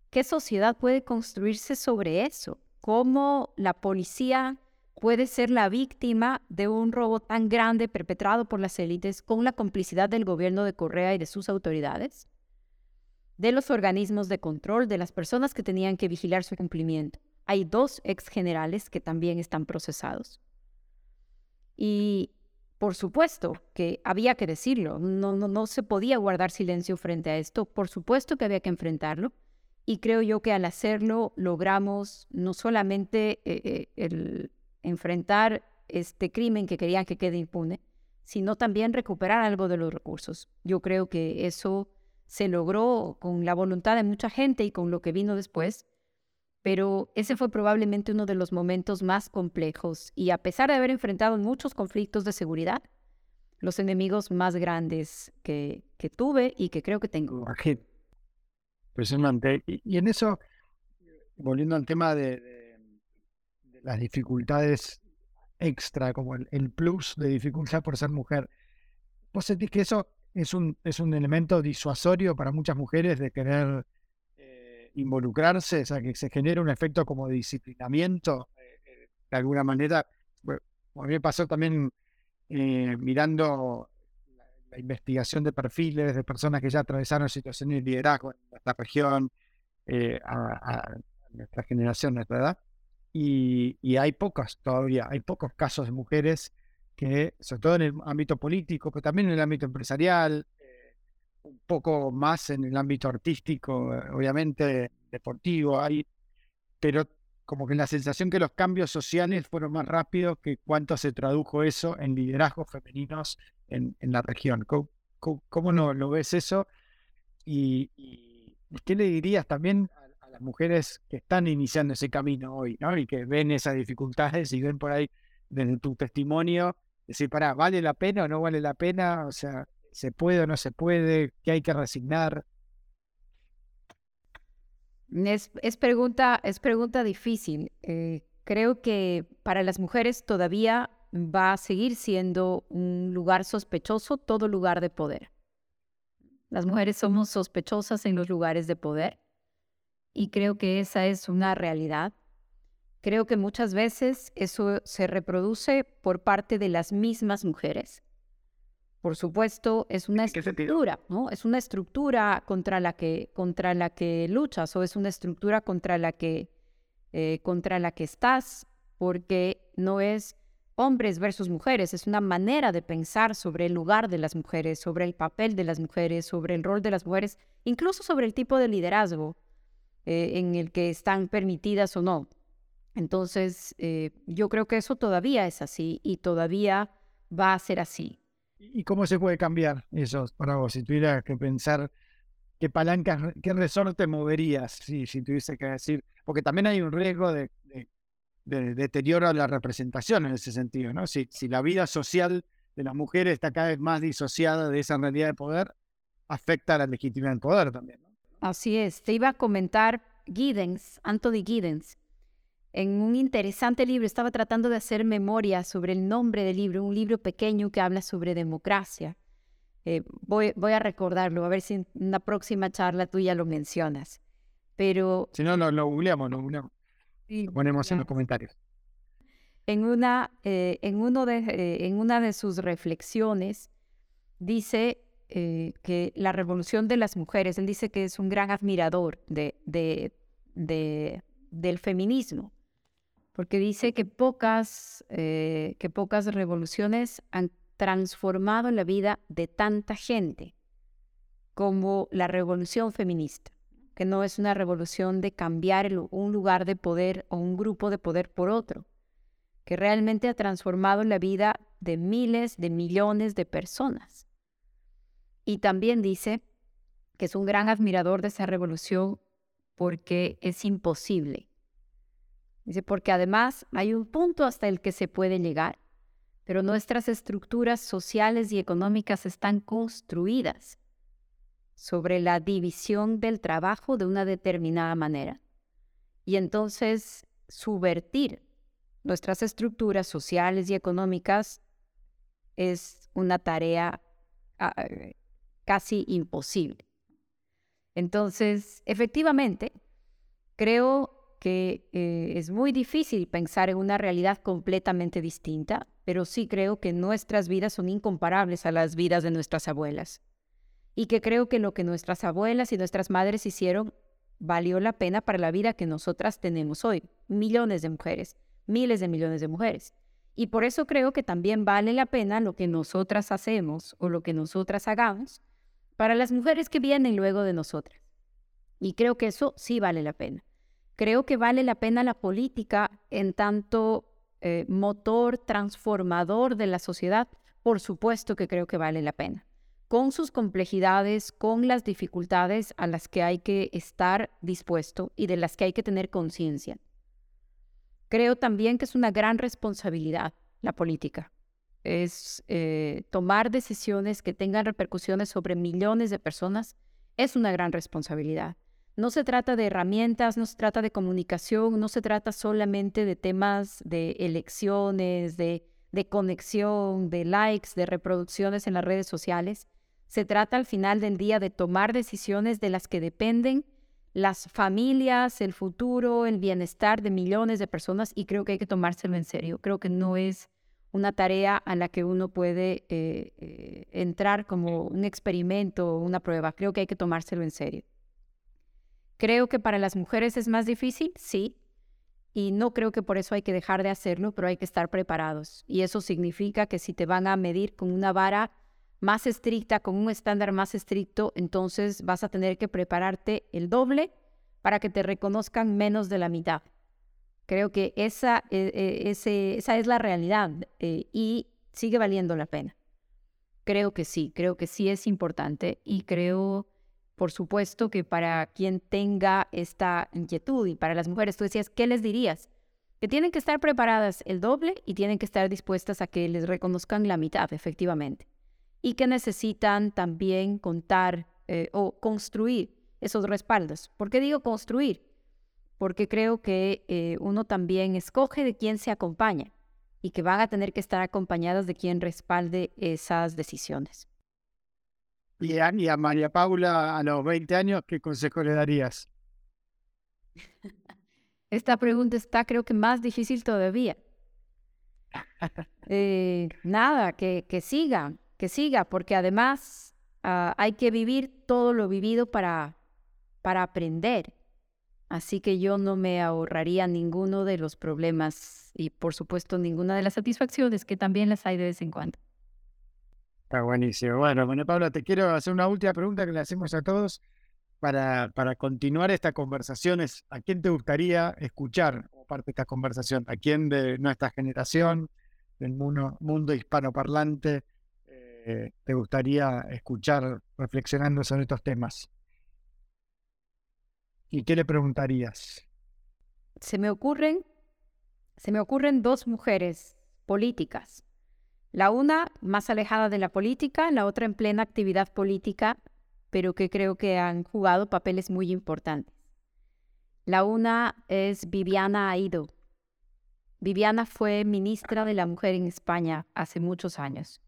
¿Qué sociedad puede construirse sobre eso? ¿Cómo la policía puede ser la víctima de un robo tan grande perpetrado por las élites con la complicidad del gobierno de Correa y de sus autoridades? De los organismos de control, de las personas que tenían que vigilar su cumplimiento. Hay dos ex generales que también están procesados. Y por supuesto que había que decirlo, no, no, no se podía guardar silencio frente a esto, por supuesto que había que enfrentarlo. Y creo yo que al hacerlo logramos no solamente eh, eh, el enfrentar este crimen que querían que quede impune, sino también recuperar algo de los recursos. Yo creo que eso se logró con la voluntad de mucha gente y con lo que vino después, pero ese fue probablemente uno de los momentos más complejos y a pesar de haber enfrentado muchos conflictos de seguridad, los enemigos más grandes que, que tuve y que creo que tengo. Impresionante. Y, y en eso, volviendo al tema de, las dificultades extra, como el, el, plus de dificultad por ser mujer, ¿vos sentís que eso es un, es un elemento disuasorio para muchas mujeres de querer involucrarse, o sea, que se genere un efecto como de disciplinamiento, eh, eh, de alguna manera. Bueno, a mí me pasó también eh, mirando la, investigación de perfiles de personas que ya atravesaron situaciones de liderazgo en nuestra región, a, nuestra generación, nuestra edad, y, y hay pocas todavía, hay pocos casos de mujeres que, sobre todo en el ámbito político, pero también en el ámbito empresarial, un poco más en el ámbito artístico, eh, obviamente deportivo, hay, pero como que la sensación que los cambios sociales fueron más rápidos que cuánto se tradujo eso en liderazgos femeninos en, en la región. ¿Cómo, no lo ves eso? Y, qué le dirías también a, las mujeres que están iniciando ese camino hoy, ¿no? Y que ven esas dificultades y ven por ahí desde tu testimonio, decir, para, ¿vale la pena o no vale la pena? O sea, ¿Se puede o no se puede? ¿Qué hay que resignar? Es, pregunta, es pregunta difícil. Eh, creo que para las mujeres todavía va a seguir siendo un lugar sospechoso todo lugar de poder. Las mujeres somos sospechosas en los lugares de poder y creo que esa es una realidad. Creo que muchas veces eso se reproduce por parte de las mismas mujeres por supuesto, es una estructura, ¿no? Es una estructura contra la que, contra la que luchas o es una estructura contra la que, eh, contra la que estás, porque no es hombres versus mujeres, es una manera de pensar sobre el lugar de las mujeres, sobre el papel de las mujeres, sobre el rol de las mujeres, incluso sobre el tipo de liderazgo eh, en el que están permitidas o no. Entonces, eh, yo creo que eso todavía es así y todavía va a ser así. ¿Y cómo se puede cambiar eso para vos? Si tuvieras que pensar qué palancas, qué resorte moverías, si, si tuviese que decir, porque también hay un riesgo de, deterioro a la representación en ese sentido, ¿no? Si, si la vida social de las mujeres está cada vez más disociada de esa realidad de poder, afecta a la legitimidad del poder también. Así es. Te iba a comentar Giddens, Anthony Giddens, en un interesante libro, estaba tratando de hacer memoria sobre el nombre del libro, un libro pequeño que habla sobre democracia. Eh, voy, voy, a recordarlo, a ver si en una próxima charla tú ya lo mencionas. Pero... Si no, lo, googleamos, lo googleamos. lo ponemos en los comentarios. En una, eh, en, uno de, eh, en una de sus reflexiones dice que la revolución de las mujeres, él dice que es un gran admirador de, de, de del feminismo porque dice que pocas, eh, que pocas revoluciones han transformado la vida de tanta gente como la revolución feminista, que no es una revolución de cambiar un lugar de poder o un grupo de poder por otro, que realmente ha transformado la vida de miles, de millones de personas. Y también dice que es un gran admirador de esa revolución porque es imposible Dice, porque además hay un punto hasta el que se puede llegar, pero nuestras estructuras sociales y económicas están construidas sobre la división del trabajo de una determinada manera. Y entonces subvertir nuestras estructuras sociales y económicas es una tarea ah, casi imposible. Entonces, efectivamente, creo que eh, es muy difícil pensar en una realidad completamente distinta, pero sí creo que nuestras vidas son incomparables a las vidas de nuestras abuelas. Y que creo que lo que nuestras abuelas y nuestras madres hicieron valió la pena para la vida que nosotras tenemos hoy. Millones de mujeres, miles de millones de mujeres. Y por eso creo que también vale la pena lo que nosotras hacemos o lo que nosotras hagamos para las mujeres que vienen luego de nosotras. Y creo que eso sí vale la pena. Creo que vale la pena la política en tanto eh, motor transformador de la sociedad. Por supuesto que creo que vale la pena. Con sus complejidades, con las dificultades a las que hay que estar dispuesto y de las que hay que tener conciencia. Creo también que es una gran responsabilidad la política. Es eh, tomar decisiones que tengan repercusiones sobre millones de personas. Es una gran responsabilidad. No se trata de herramientas, no se trata de comunicación, no se trata solamente de temas de elecciones, de, conexión, de likes, de reproducciones en las redes sociales. Se trata al final del día de tomar decisiones de las que dependen las familias, el futuro, el bienestar de millones de personas y creo que hay que tomárselo en serio. Creo que no es una tarea a la que uno puede eh, eh, entrar como un experimento o una prueba. Creo que hay que tomárselo en serio. Creo que para las mujeres es más difícil, sí, y no creo que por eso hay que dejar de hacerlo, pero hay que estar preparados. Y eso significa que si te van a medir con una vara más estricta, con un estándar más estricto, entonces vas a tener que prepararte el doble para que te reconozcan menos de la mitad. Creo que esa, eh, eh, esa es la realidad eh, y sigue valiendo la pena. Creo que sí, creo que sí es importante y creo por supuesto que para quien tenga esta inquietud y para las mujeres, tú decías, ¿qué les dirías? Que tienen que estar preparadas el doble y tienen que estar dispuestas a que les reconozcan la mitad, efectivamente. Y que necesitan también contar eh, o construir esos respaldos. ¿Por qué digo construir? Porque creo que eh, uno también escoge de quién se acompaña y que van a tener que estar acompañadas de quien respalde esas decisiones. Y a, María Paula, a los 20 años, ¿qué consejo le darías? Esta pregunta está creo que más difícil todavía. Eh, nada, que, que, siga, que siga, porque además ah, hay que vivir todo lo vivido para, para aprender. Así que yo no me ahorraría ninguno de los problemas y por supuesto ninguna de las satisfacciones que también las hay de vez en cuando. Está buenísimo. Bueno, bueno, Pablo, te quiero hacer una última pregunta que le hacemos a todos para, para continuar esta conversación. ¿A quién te gustaría escuchar como parte de esta conversación? ¿A quién de nuestra generación, del mundo, mundo hispanoparlante, eh, te gustaría escuchar reflexionando sobre estos temas? ¿Y qué le preguntarías? Se me ocurren, se me ocurren dos mujeres políticas. La una más alejada de la política, la otra en plena actividad política, pero que creo que han jugado papeles muy importantes. La una es Viviana Aido. Viviana fue ministra de la Mujer en España hace muchos años.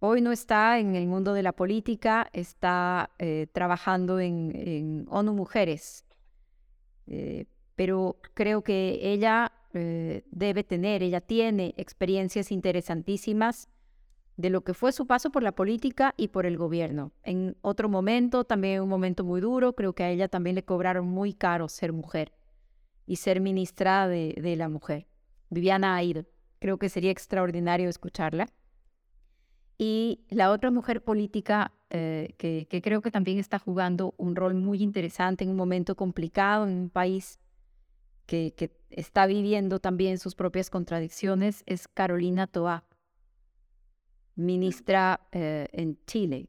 Hoy no está en el mundo de la política, está eh, trabajando en, ONU Mujeres, eh, pero creo que ella eh, debe tener, ella tiene experiencias interesantísimas de lo que fue su paso por la política y por el gobierno. En otro momento, también un momento muy duro, creo que a ella también le cobraron muy caro ser mujer y ser ministra de, la mujer. Viviana Aid, creo que sería extraordinario escucharla. Y la otra mujer política eh, que, creo que también está jugando un rol muy interesante en un momento complicado, en un país que, que está viviendo también sus propias contradicciones, es Carolina Toa ministra eh, en Chile,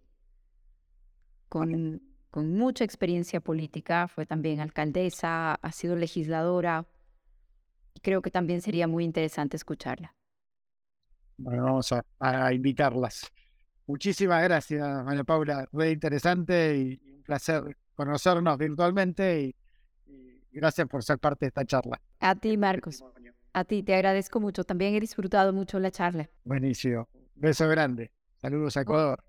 con, con mucha experiencia política, fue también alcaldesa, ha sido legisladora, y creo que también sería muy interesante escucharla. Bueno, vamos a, invitarlas. Muchísimas gracias, María Paula. Fue interesante y un placer conocernos virtualmente y, gracias por ser parte de esta charla. A ti, Marcos. A ti, te agradezco mucho. También he disfrutado mucho la charla. Buenísimo. Beso grande. Saludos a Ecuador.